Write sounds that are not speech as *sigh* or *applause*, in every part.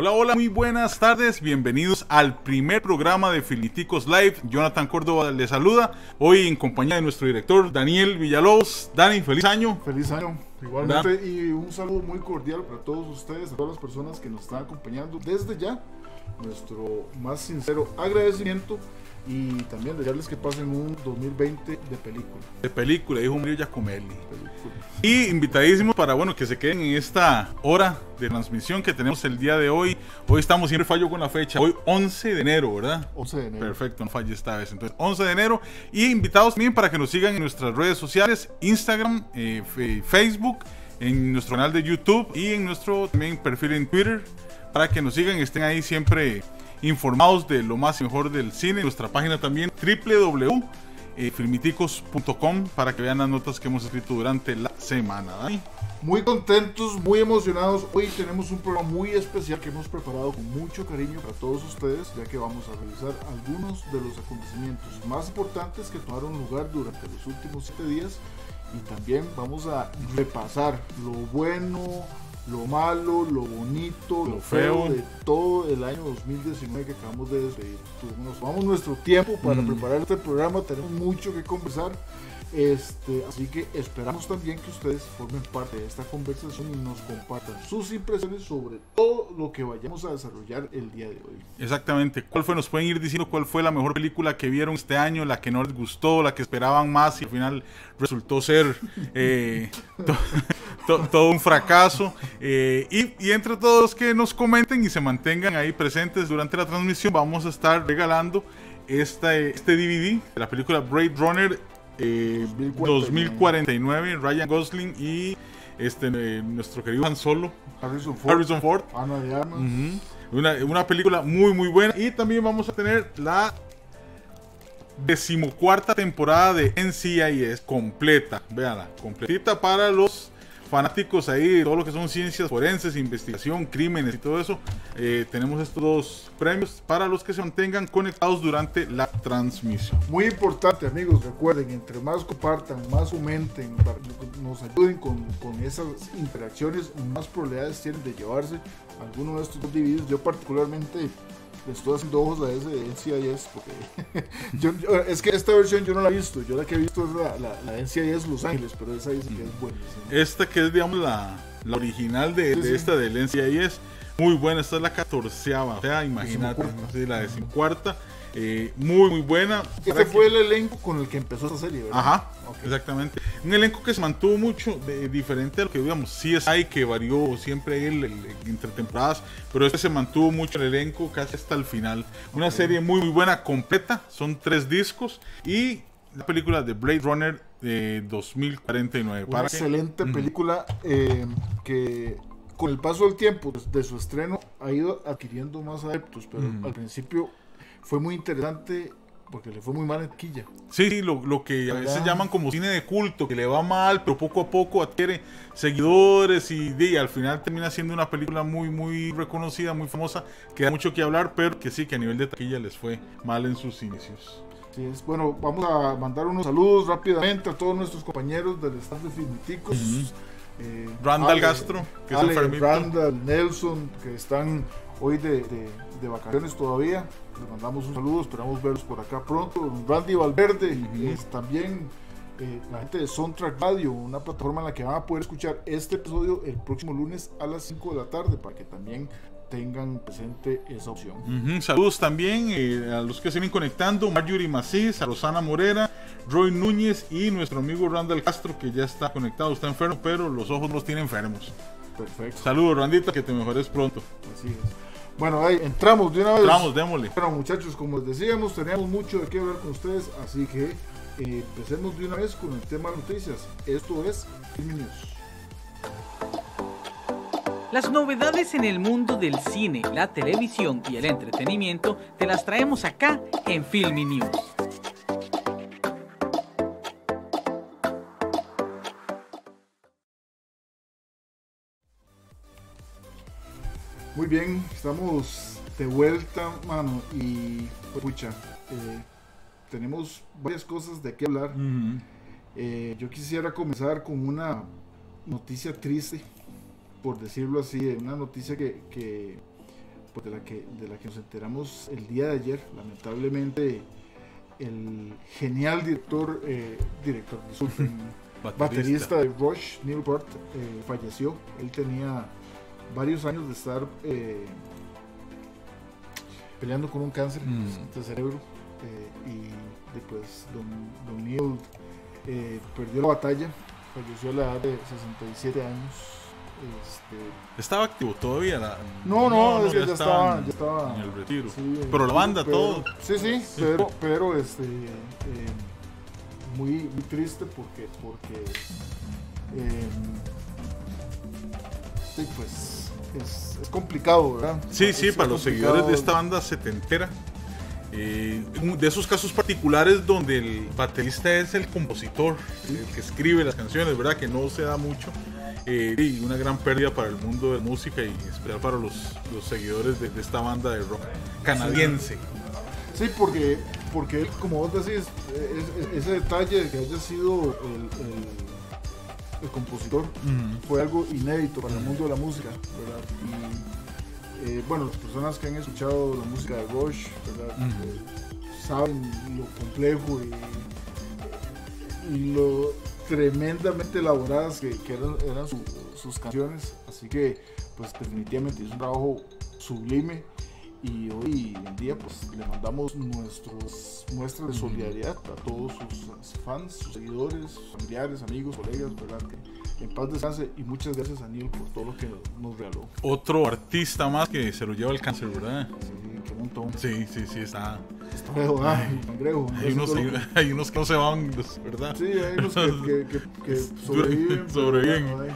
Hola, hola, muy buenas tardes. Bienvenidos al primer programa de Filiticos Live. Jonathan Córdoba les saluda. Hoy en compañía de nuestro director Daniel Villalobos. Dani, feliz año. Feliz año. Igualmente, y un saludo muy cordial para todos ustedes, a todas las personas que nos están acompañando desde ya. Nuestro más sincero agradecimiento y también desearles que pasen un 2020 de película. De película, dijo Mario Giacomelli. Y invitadísimos para bueno que se queden en esta hora de transmisión que tenemos el día de hoy. Hoy estamos siempre fallo con la fecha. Hoy 11 de enero, ¿verdad? 11 de enero. Perfecto, no falle esta vez. Entonces, 11 de enero. Y invitados también para que nos sigan en nuestras redes sociales, Instagram, eh, Facebook, en nuestro canal de YouTube y en nuestro también perfil en Twitter. Para que nos sigan y estén ahí siempre informados de lo más y mejor del cine. Nuestra página también www.filmiticos.com para que vean las notas que hemos escrito durante la semana. Muy contentos, muy emocionados. Hoy tenemos un programa muy especial que hemos preparado con mucho cariño para todos ustedes, ya que vamos a revisar algunos de los acontecimientos más importantes que tomaron lugar durante los últimos siete días y también vamos a repasar lo bueno, lo malo, lo bonito, lo, feo, de todo el año 2019 que acabamos de despedir. Nos tomamos nuestro tiempo para mm. preparar este programa, tenemos mucho que conversar. Este, así que esperamos también que ustedes formen parte de esta conversación y nos compartan sus impresiones sobre todo lo que vayamos a desarrollar el día de hoy. Exactamente. ¿Cuál fue? Nos pueden ir diciendo cuál fue la mejor película que vieron este año, la que no les gustó, la que esperaban más y al final resultó ser eh, *laughs* todo un fracaso. Eh, y, entre todos los que nos comenten y se mantengan ahí presentes durante la transmisión, vamos a estar regalando esta, este DVD de la película Blade Runner 2049. Eh, Ryan Gosling y este eh, nuestro querido Han Solo. Harrison Ford. Harrison Ford. Ana de Armas. una, una película muy muy buena. Y también vamos a tener la decimocuarta temporada de NCIS completa, véanla, completita para los fanáticos ahí todo lo que son ciencias forenses, investigación, crímenes y todo eso. Eh, tenemos estos dos premios para los que se mantengan conectados durante la transmisión. Muy importante amigos, recuerden, entre más compartan, más aumenten, nos ayuden con, con esas interacciones, más probabilidades tienen de llevarse alguno de estos dos divididos. Yo particularmente estoy haciendo ojos a ese de NCIS porque *laughs* yo, es que esta versión yo no la he visto. Yo la que he visto es la, la, la NCIS Los Ángeles, pero esa dice que es buena. Esta que es, digamos, la, la original de, de esta del NCIS, muy buena. Esta es la catorceava, o sea, imagínate, la decimocuarta. Eh, muy, muy buena. Este fue el elenco con el que empezó esta serie, ¿verdad? Ajá, exactamente. Un elenco que se mantuvo mucho de, diferente a lo que digamos, ahí que varió siempre entre temporadas, pero este se mantuvo mucho el elenco casi hasta el final. Una serie muy, muy buena, completa, son tres discos y la película de Blade Runner de 2049. Una excelente película eh, que con el paso del tiempo de su estreno ha ido adquiriendo más adeptos, pero al principio fue muy interesante porque le fue muy mal en taquilla. Sí, sí, lo, lo que a veces llaman como cine de culto, que le va mal, pero poco a poco adquiere seguidores y, y, al final termina siendo una película muy, muy reconocida, muy famosa, que da mucho que hablar, pero que sí, que a nivel de taquilla les fue mal en sus inicios. Sí, es, bueno, vamos a mandar unos saludos rápidamente a todos nuestros compañeros del staff de Filmiticos. eh, Randall Gastro, que es el Randall, Nelson, que están hoy de, de, de vacaciones todavía les mandamos un saludo, esperamos verlos por acá pronto. Randy Valverde, es también eh, la gente de Soundtrack Radio, una plataforma en la que van a poder escuchar este episodio el próximo lunes a las 5 de la tarde para que también tengan presente esa opción. Saludos también eh, a los que se vienen conectando, Marjorie Macís, a Rosana Morera, Roy Núñez y nuestro amigo Randall Castro que ya está conectado, está enfermo, pero los ojos los tiene enfermos. Perfecto. Saludos Randita, que te mejores pronto. Así es. Bueno, ahí entramos de una vez. Entramos, démosle. Bueno, muchachos, como les decíamos, teníamos mucho de qué hablar con ustedes, así que eh, empecemos de una vez con el tema de noticias. Esto es News. Las novedades en el mundo del cine, la televisión y el entretenimiento te las traemos acá en Filmy News. Muy bien, estamos de vuelta, mano, y pucha, eh, tenemos varias cosas de qué hablar. eh, yo quisiera comenzar con una noticia triste, por decirlo así, una noticia que, que pues, de, la que, de la que nos enteramos el día de ayer. Lamentablemente, el genial director, eh, director, disculpen, *laughs* baterista. de Rush, Neil Peart, eh, falleció. Él tenía varios años de estar eh, peleando con un cáncer Mm. de cerebro eh, y después don, don Neil eh, perdió la batalla, falleció a la edad de 67 años. Este, Estaba activo todavía. La... no, no, es que ya, estaba en- ya estaba en el retiro. sí, Pero la banda, pero- todo. Sí, sí, pero, pero este, eh, muy, muy triste porque, porque sí, pues es, es complicado, ¿verdad? Sí, Es- sí, para los seguidores de esta banda setentera. Eh, de esos casos particulares donde el baterista es el compositor, el que escribe las canciones, ¿verdad? Que no se da mucho. Eh, y una gran pérdida para el mundo de música y especial para los, los seguidores de, de esta banda de rock canadiense. Sí, porque, porque él, como vos decís, es- es- ese detalle de que haya sido el, el- el compositor fue algo inédito para el mundo de la música, ¿verdad? Y eh, bueno, las personas que han escuchado la música de Rush. Eh, saben lo complejo y, y lo tremendamente elaboradas que, que eran, eran su- sus canciones. Así que, pues definitivamente es un trabajo sublime. Y hoy en día pues le mandamos nuestras muestras de solidaridad a todos sus fans, sus seguidores, sus familiares, amigos, colegas, ¿verdad? Que en paz descanse y muchas gracias a Neil por todo lo que nos regaló. Otro artista más que se lo lleva el cáncer, ¿verdad? Sí, qué montón. Sí, sí, sí, está. Está feo, ay, cangrejo. Hay unos, hay, hay unos que no se van, pues, ¿verdad? Sí, hay unos que, que, que- que *laughs* sobreviven. Sobreviven. ay.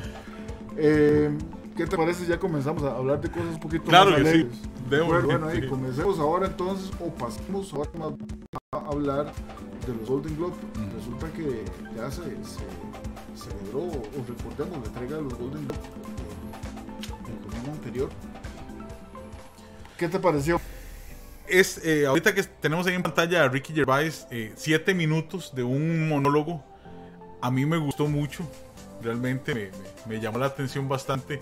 Eh, ¿Qué te parece? Ya comenzamos a hablar de cosas un poquito Claro más que sí. alegres. Démosle, bueno, bueno, ahí sí. comencemos ahora entonces, o pasemos ahora más a hablar de los Golden Globe. Ujú. Resulta que ya se, se celebró, o recordemos, la entrega de los Golden Globe el domingo anterior. ¿Qué te pareció? es eh, ahorita que tenemos ahí en pantalla a Ricky Gervais, eh, siete minutos de un monólogo. A mí me gustó mucho, realmente me, me- me llamó la atención bastante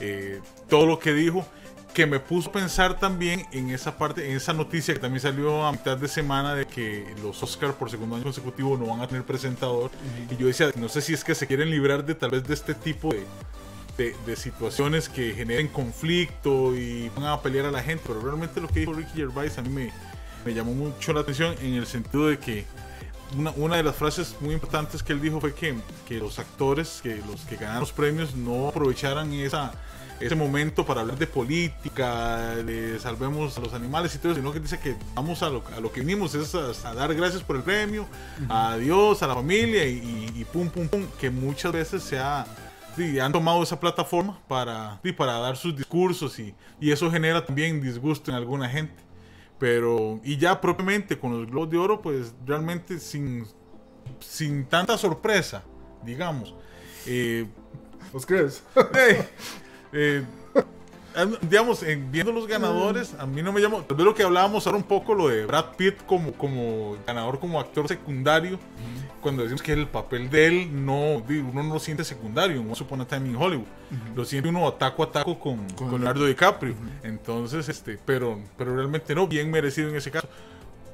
eh, todo lo que dijo, que me puso a pensar también en esa parte, en esa noticia que también salió a mitad de semana de que los Oscars por segundo año consecutivo no van a tener presentador. Y yo decía, no sé si es que se quieren librar de tal vez de este tipo de, de, de situaciones que generen conflicto y van a pelear a la gente, pero realmente lo que dijo Ricky Gervais a mí me, me llamó mucho la atención en el sentido de que una, una de las frases muy importantes que él dijo fue que, que los actores, que los que ganaron los premios no aprovecharan esa, ese momento para hablar de política, de salvemos a los animales y todo eso, sino que dice que vamos a lo, a lo que vinimos, es a, a dar gracias por el premio, a Dios, a la familia y, y- pum, pum, pum, que muchas veces se ha sí, han tomado esa plataforma para, sí, para dar sus discursos y, y eso genera también disgusto en alguna gente. Pero, y ya propiamente con los Globos de Oro, pues realmente sin, sin tanta sorpresa, digamos. Eh, ¿Vos crees? *laughs* eh, eh, digamos, en- viendo los ganadores, a mí no me llamó. Tal vez lo que hablábamos ahora un poco, lo de Brad Pitt como, como ganador, como actor secundario. Cuando decimos que el papel de él no, uno no lo siente secundario Upon a Time in Hollywood. Lo siente uno taco a taco con, con Leonardo DiCaprio. Entonces, este, pero, pero realmente no, bien merecido en ese caso.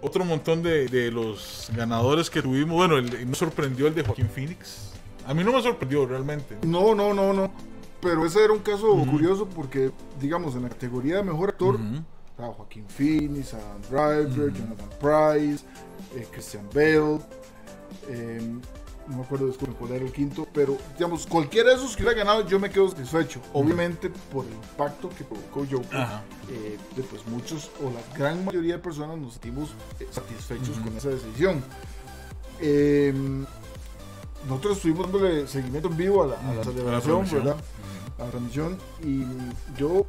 Otro montón de, de los ganadores que tuvimos, bueno, el, me sorprendió el de Joaquín Phoenix. A mí no me sorprendió realmente. No, no, no, no. Pero ese era un caso curioso porque, digamos, en la categoría de mejor actor, Ujú. estaba Joaquín Phoenix, Adam Driver, Jonathan Price, eh, Christian Bale, eh, no me acuerdo disculpen, cuál era el quinto, pero digamos, cualquiera de esos que hubiera ganado, yo me quedo satisfecho. Obviamente por el impacto que provocó Joker, eh, pues muchos o la gran mayoría de personas nos sentimos eh, satisfechos con esa decisión. Eh, nosotros estuvimos dándole seguimiento en vivo a la, a la Ujú, a la celebración. ¿verdad? A la transmisión. Y yo,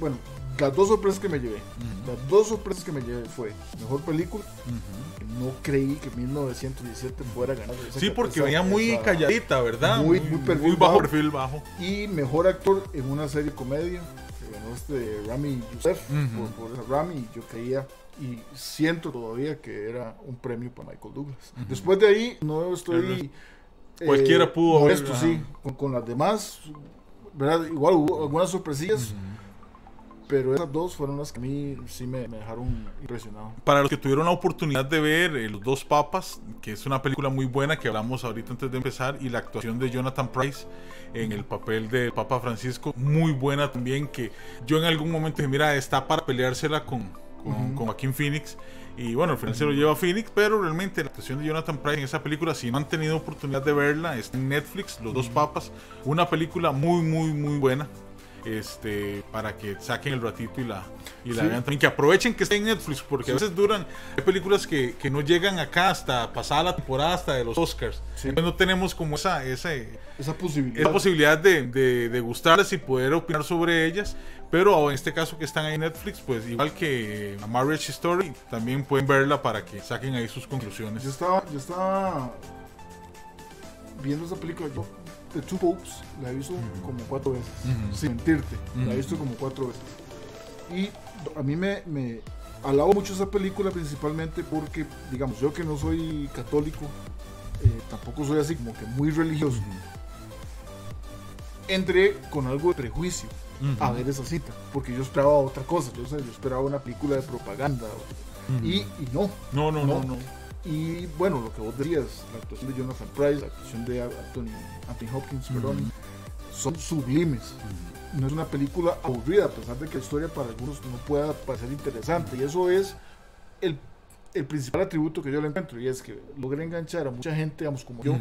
bueno, las dos sorpresas que me llevé, las dos sorpresas que me llevé fue mejor película. que No creí que 1917 fuera a ganar. Sí, porque venía muy esa- calladita, ¿verdad? Muy- muy perfil bajo bajo. perfil bajo. Y mejor actor en una serie comedia. Que ganó este Rami Youssef por, por Rami. Yo creía y siento todavía que era un premio para Michael Douglas. Después de ahí, no estoy. Cualquiera pudo haber, Esto sí. Con, con las demás, ¿verdad? Igual hubo algunas sorpresillas. Pero esas dos fueron las que a mí sí me, me dejaron impresionado. Para los que tuvieron la oportunidad de ver eh, Los Dos Papas, que es una película muy buena que hablamos ahorita antes de empezar, y la actuación de Jonathan Price en el papel del Papa Francisco, muy buena también, que yo en algún momento dije, mira, está para peleársela con, con, con Joaquín Phoenix. Y bueno, al final se lo lleva a Phoenix, pero realmente la actuación de Jonathan Price en esa película, si no han tenido oportunidad de verla, está en Netflix, Los Dos Papas, una película muy, muy, muy buena este para que saquen el ratito y la y la Sí. vean también que aprovechen que esté en Netflix porque a veces duran hay películas que, que no llegan acá hasta pasada la temporada hasta de los Oscars Sí. entonces no tenemos como esa esa, Esa posibilidad. esa posibilidad de, de, de gustarlas y poder opinar sobre ellas pero en este caso que están ahí en Netflix pues igual que A Marriage Story también pueden verla para que saquen ahí sus conclusiones. Yo estaba, yo estaba viendo esa película, yo, The Two Popes, la he visto como cuatro veces, sin mentirte, la he visto como cuatro veces. Y a mí me, me alabo mucho esa película principalmente porque, digamos, yo que no soy católico, eh, tampoco soy así como que muy religioso, entré con algo de prejuicio Ujú. a ver esa cita, porque yo esperaba otra cosa, yo, yo esperaba una película de propaganda, Ujú. y, y no, no no no no. y bueno, lo que vos decías, la actuación de Jonathan Price, la actuación de Anthony, Anthony Hopkins, perdón, son sublimes. No es una película aburrida, a pesar de que la historia para algunos no pueda parecer interesante. Y eso es el, el principal atributo que yo le encuentro, y es que logra enganchar a mucha gente, digamos, como yo.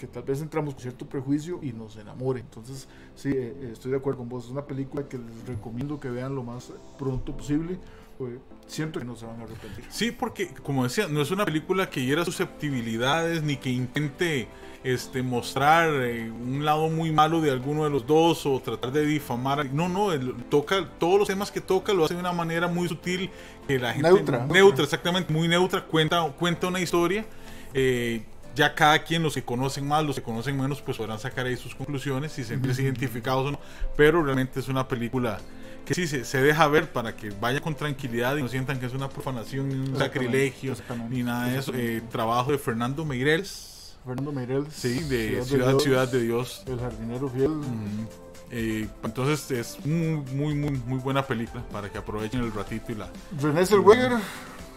Que tal vez entramos con cierto prejuicio y nos enamore. Entonces, sí, eh, eh, estoy de acuerdo con vos. Es una película que les recomiendo que vean lo más pronto posible. porque siento que no se van a arrepentir. Sí, porque como decía, no es una película que hiera susceptibilidades ni que intente este mostrar eh, un lado muy malo de alguno de los dos o tratar de difamar. No, no, él toca todos los temas que toca lo hace de una manera muy sutil que la gente Neutra. neutra, exactamente, muy neutra, cuenta cuenta una historia. eh, ya cada quien, los que conocen más, los que conocen menos, pues podrán sacar ahí sus conclusiones, si se sienten identificados o no. Pero realmente es una película que sí se, se deja ver para que vaya con tranquilidad y no sientan que es una profanación, ni un sacrilegio, ni nada de eso. Eh, trabajo de Fernando Meireles, Fernando Meireles, sí, de Ciudad Ciudad, Dios, Ciudad de Dios. El jardinero fiel. Mm, eh, entonces es muy, muy, muy, muy buena película para que aprovechen el ratito y la... René Zellweger.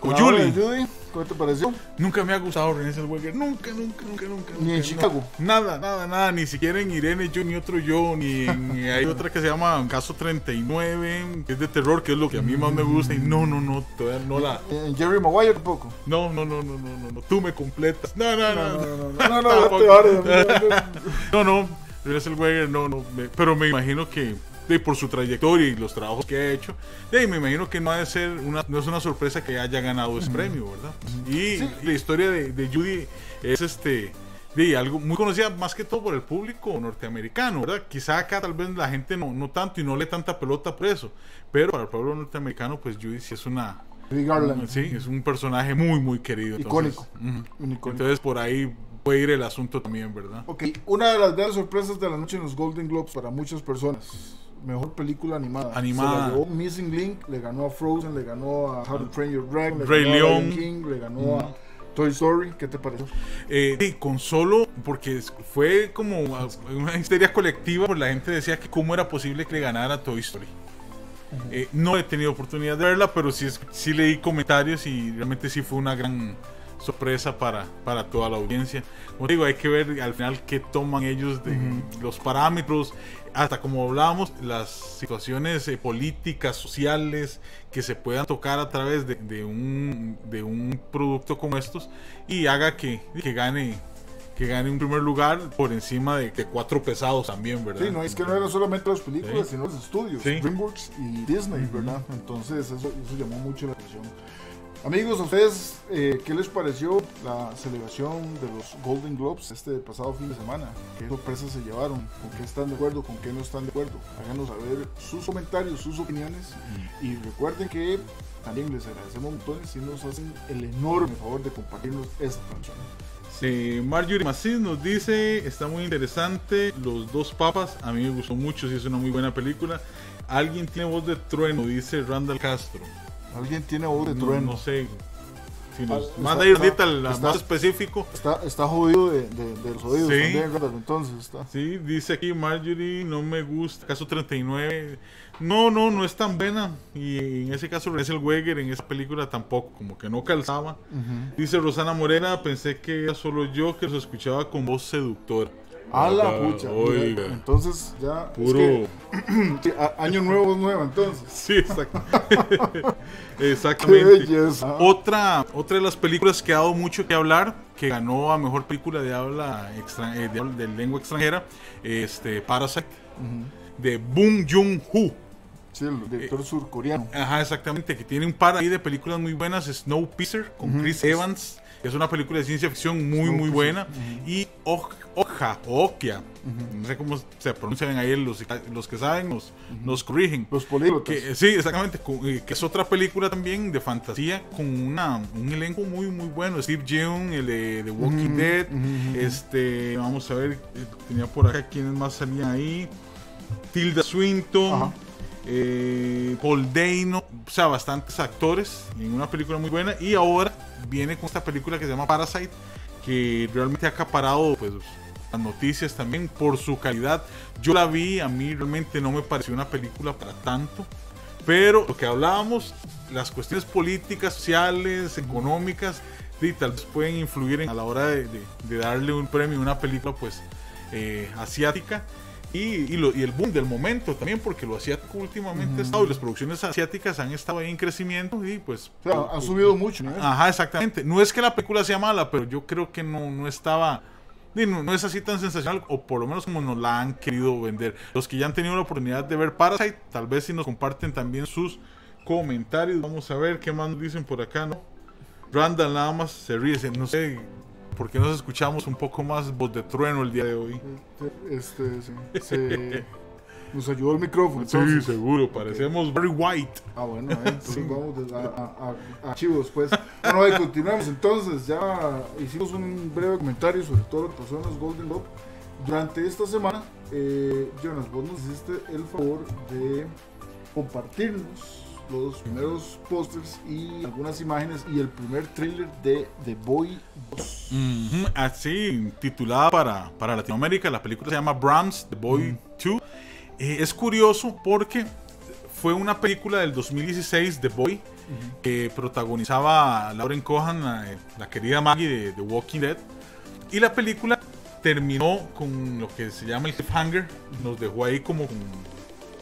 Judy, ¿Cómo te pareció? Nunca me ha gustado René Zellweger, nunca, nunca, nunca, nunca. Ni nunca, en Chicago. Nada, nada, nada, ni siquiera en Irene yo, ni otro yo, ni en, hay otra que se llama Caso 39, que es de terror, que es lo que a mí más me gusta, y no, no, no, todavía no la... En Jerry Maguire tampoco. No, no, no, no, no, no, no, tú me completas. No, no, no, No, no. no, no, no, *laughs* no. *laughs* No, no, René Zellweger no, no, me- pero me imagino que de, por su trayectoria y los trabajos que ha hecho, de, me imagino que no ha de ser una, no es una sorpresa que haya ganado ese premio, ¿verdad? Y Sí. la historia de, de Judy es este de algo muy conocida más que todo por el público norteamericano, ¿verdad? Quizá acá tal vez la gente no, no tanto y no le tanta pelota por eso, pero para el pueblo norteamericano pues Judy sí es una Garland. sí, es un personaje muy muy querido, entonces, Icónico. icónico. Entonces por ahí puede ir el asunto también, ¿verdad? Ok, una de las grandes sorpresas de la noche en los Golden Globes para muchas personas. Mejor película animada. Animada. Se la llevó Missing Link, le ganó a Frozen, le ganó a How to Train Your Dragon, le Rey ganó a León. King, le ganó a Toy Story. ¿Qué te pareció? Eh, sí, con solo, porque fue como una histeria colectiva, pues la gente decía que cómo era posible que le ganara Toy Story. Eh, no he tenido oportunidad de verla, pero sí, sí leí comentarios y realmente sí fue una gran sorpresa para, para toda la audiencia. Como digo, hay que ver al final qué toman ellos de los parámetros, hasta como hablábamos, las situaciones eh, políticas, sociales que se puedan tocar a través de, de un, de un producto como estos y haga que, que gane que gane un primer lugar por encima de, de cuatro pesados también, ¿verdad? Sí, no, es que no eran solamente las películas, Sí. sino los estudios, Sí. DreamWorks y Disney, ¿verdad? Entonces eso, eso llamó mucho la atención. Amigos, ¿a ustedes eh, qué les pareció la celebración de los Golden Globes este pasado fin de semana? ¿Qué sorpresas se llevaron? ¿Con qué están de acuerdo? ¿Con qué no están de acuerdo? Háganos saber sus comentarios, sus opiniones y recuerden que también les agradecemos montones si nos hacen el enorme favor de compartirnos esta transmisión. Sí, Marjorie Macis nos dice, está muy interesante, Los dos papas, a mí me gustó mucho, sí es una muy buena película. Alguien tiene voz de trueno, dice Randall Castro. ¿Alguien tiene voz de No- trueno? No, sé. si nos Ah, manda ir ahorita más específico. Está, está jodido de, de- de los oídos Sí. también, entonces está. Sí, dice aquí Marjorie, no me gusta. Caso 39. No, no, no es tan buena. Y en ese caso, Renzel Weger en esa película tampoco, como que no calzaba. Dice Rosana Morena, pensé que era solo yo que los escuchaba con voz seductora. A la pucha. Oiga, Entonces ya. es puro. *clears throat* que- año nuevo, voz nueva, entonces. *laughs* Sí, exacto. *laughs* Qué exactamente. belleza. Otra, otra de las películas que ha dado mucho que hablar, que ganó a mejor película de habla extra- eh, de, lengua extranjera, este Parasite, de Boom Jung-ho. Sí, el director surcoreano. Ajá, exactamente, que tiene un par ahí de películas muy buenas, Snowpiercer con Chris Evans, es una película de ciencia ficción muy muy buena, y Oj- Oja, Okia, no sé cómo se pronuncian ahí, los, los que saben nos, nos corrigen. Los políglotas. Que, sí, exactamente, eh, que es otra película también de fantasía con una, un elenco muy muy bueno, Steve Yeun, el de The Walking Dead, este, vamos a ver, eh, tenía por acá quienes más salían ahí, Tilda Swinton, Ajá. Eh, Paul Dano, o sea, bastantes actores en una película muy buena. Y ahora viene con esta película que se llama Parasite, que realmente ha acaparado pues, las noticias también por su calidad. Yo la vi, a mí realmente no me pareció una película para tanto. Pero lo que hablábamos, las cuestiones políticas, sociales, económicas, tal vez pueden influir en- a la hora de darle un premio a una película pues eh, asiática. Y, y lo- y el boom del momento también, porque lo asiático últimamente ha estado y las producciones asiáticas han estado ahí en crecimiento y pues... O sea, han subido mucho. ¿no? Ajá, exactamente. No es que la película sea mala, pero yo creo que no, no estaba... No, no es así tan sensacional, o por lo menos como nos la han querido vender. Los que ya han tenido la oportunidad de ver Parasite, tal vez si nos comparten también sus comentarios. Vamos a ver qué más nos dicen por acá, ¿no? Randall nada más se ríe, no sé por qué nos escuchamos un poco más voz de trueno el día de hoy. Este, sí, se- nos ayudó el micrófono. Sí, seguro, parecemos Barry White. Ah, bueno, eh, entonces vamos a, a- a- a archivos, pues. Bueno, ahí continuamos. Entonces, ya hicimos un breve comentario sobre todo lo que pasó en los Golden Globe. Durante esta semana, eh, Jonas, vos nos hiciste el favor de compartirnos los primeros pósters y algunas imágenes y el primer thriller de The Boy 2. Ujú, Así, titulada para, para Latinoamérica, la película se llama Brahms, The Boy 2. Eh, es curioso porque fue una película del 2016, The Boy, que protagonizaba a Lauren Cohan, la, la querida Maggie de The Walking Dead. Y la película terminó con lo que se llama el cliffhanger, nos dejó ahí como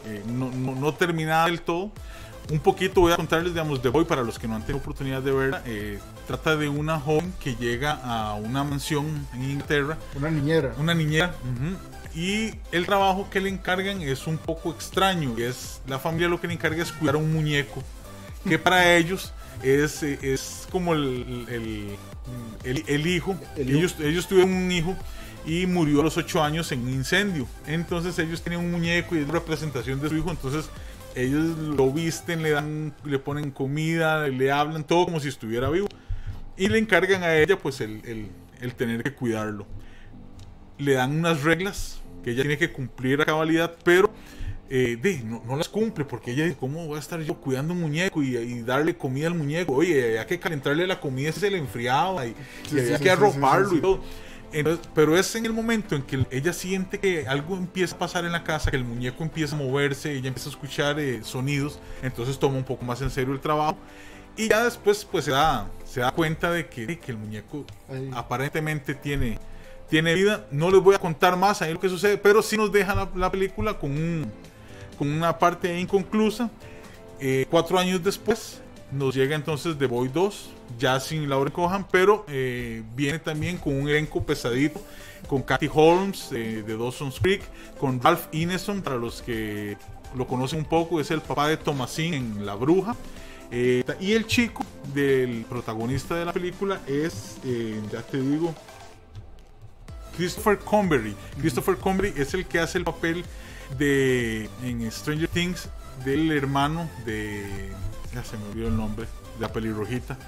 eh, no, no- no terminada del todo. Un poquito voy a contarles, digamos, The Boy para los que no han tenido oportunidad de verla. Eh, trata de una joven que llega a una mansión en Inglaterra, Una niñera. una niñera, y el trabajo que le encargan es un poco extraño. Es la familia lo que le encarga es cuidar a un muñeco que para *laughs* ellos es, es como el, el, hijo. El hijo. ellos, ellos tuvieron un hijo y murió a los 8 años en un incendio. Entonces ellos tenían un muñeco y es representación de su hijo. Entonces ellos lo visten, le dan, le ponen comida, le hablan, todo como si estuviera vivo. Y le encargan a ella pues el, el- el tener que cuidarlo. Le dan unas reglas que ella tiene que cumplir a cabalidad, pero eh, de, no, no las cumple porque ella dice, ¿cómo voy a estar yo cuidando un muñeco y, y darle comida al muñeco? Oye, había que calentarle la comida se le enfriaba y, y Sí, había sí, que arroparlo sí. y todo. Entonces, pero es en el momento en que ella siente que algo empieza a pasar en la casa, que el muñeco empieza a moverse, ella empieza a escuchar eh, sonidos, entonces toma un poco más en serio el trabajo. Y ya después pues se da, se da cuenta de que, que el muñeco Ahí. aparentemente tiene, tiene vida. No les voy a contar más ahí lo que sucede, pero sí nos deja la, la película con, un, con una parte inconclusa. Eh, cuatro años después nos llega entonces The Boy 2, ya sin Laura Cohan, pero eh, viene también con un elenco pesadito, con Kathy Holmes eh, de Dawson's Creek, con Ralph Ineson, para los que lo conocen un poco, es el papá de Thomasin en La Bruja. Eh, y el chico del protagonista de la película es, ya te digo, Christopher Convery. Christopher Convery es el que hace el papel de en Stranger Things del hermano de ya se me olvidó el nombre de la pelirrojita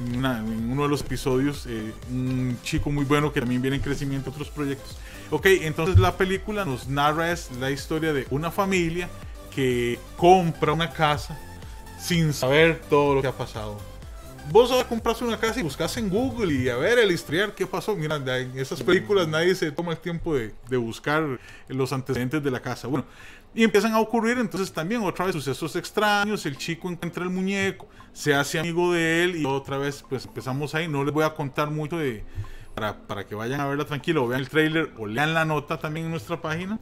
en, una- en uno de los episodios eh, un chico muy bueno que también viene en crecimiento en otros proyectos ok entonces la película nos narra es la historia de una familia que compra una casa sin saber todo lo que ha pasado vos ahora compras una casa y buscas en Google y a ver el historial, qué pasó. Mira, en esas películas nadie se toma el tiempo de, de buscar los antecedentes de la casa. Bueno, y empiezan a ocurrir entonces también otra vez sucesos extraños, el chico encuentra el muñeco, se hace amigo de él y otra vez pues empezamos ahí, no les voy a contar mucho de... Para, para que vayan a verla tranquilo, o vean el trailer o lean la nota también en nuestra página.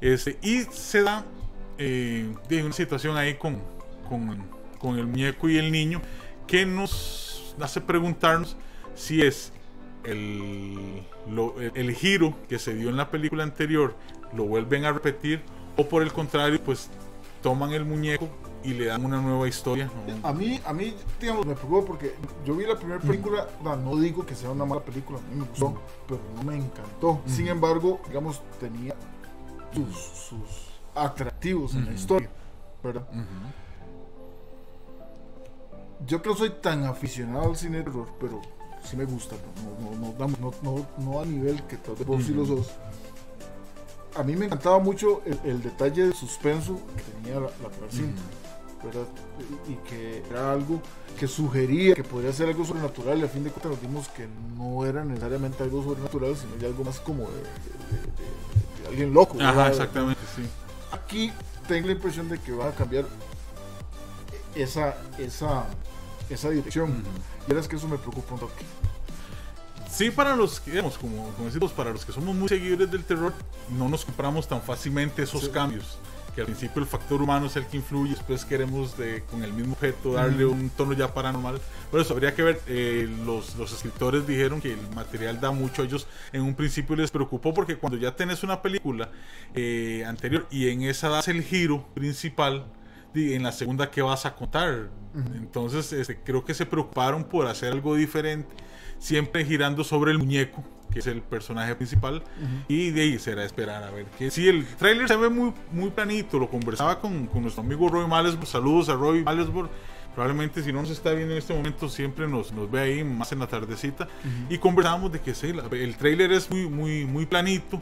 Este, y se da eh, una situación ahí con, con, con el muñeco y el niño que nos hace preguntarnos si es el, el giro que se dio en la película anterior, lo vuelven a repetir, o por el contrario, pues toman el muñeco y le dan una nueva historia. ¿no? A mí, a mí, digamos, me preocupa porque yo vi la primera película, no, no digo que sea una mala película, a mí me gustó, pero no me encantó. Sin embargo, digamos, tenía sus, sus atractivos en la historia, ¿verdad? Yo que no soy tan aficionado al cine de terror, pero sí me gusta, no, no, no, vamos, no, no, no a nivel que tal vez vos sí lo sos. A mí me encantaba mucho el, el detalle de suspenso que tenía la, la cinta. ¿verdad? Y, y que era algo que sugería que podría ser algo sobrenatural y a fin de cuentas nos dimos que no era necesariamente algo sobrenatural, sino ya algo más como de, de- de- de alguien loco. Ajá, ¿verdad? exactamente, sí. Aquí tengo la impresión de que va a cambiar esa, esa, esa dirección. Y es que eso me preocupa un toque. Sí, para los que, digamos, como, como decimos, para los que somos muy seguidores del terror, no nos compramos tan fácilmente esos Sí. cambios. Que al principio el factor humano es el que influye, después queremos de, con el mismo objeto darle un tono ya paranormal. Por eso habría que ver, eh, los, los escritores dijeron que el material da mucho a ellos. En un principio les preocupó porque cuando ya tenés una película eh, anterior y en esa das el giro principal, en la segunda que vas a contar. Entonces este, creo que se preocuparon por hacer algo diferente, siempre girando sobre el muñeco, que es el personaje principal, y de ahí será esperar a ver que si el tráiler se ve muy, muy planito, lo conversaba con, con nuestro amigo Roy Malesburg, saludos a Roy Malesburg, probablemente si no nos está viendo en este momento siempre nos, nos ve ahí más en la tardecita, y conversábamos de que sí, la- el tráiler es muy, muy, muy planito,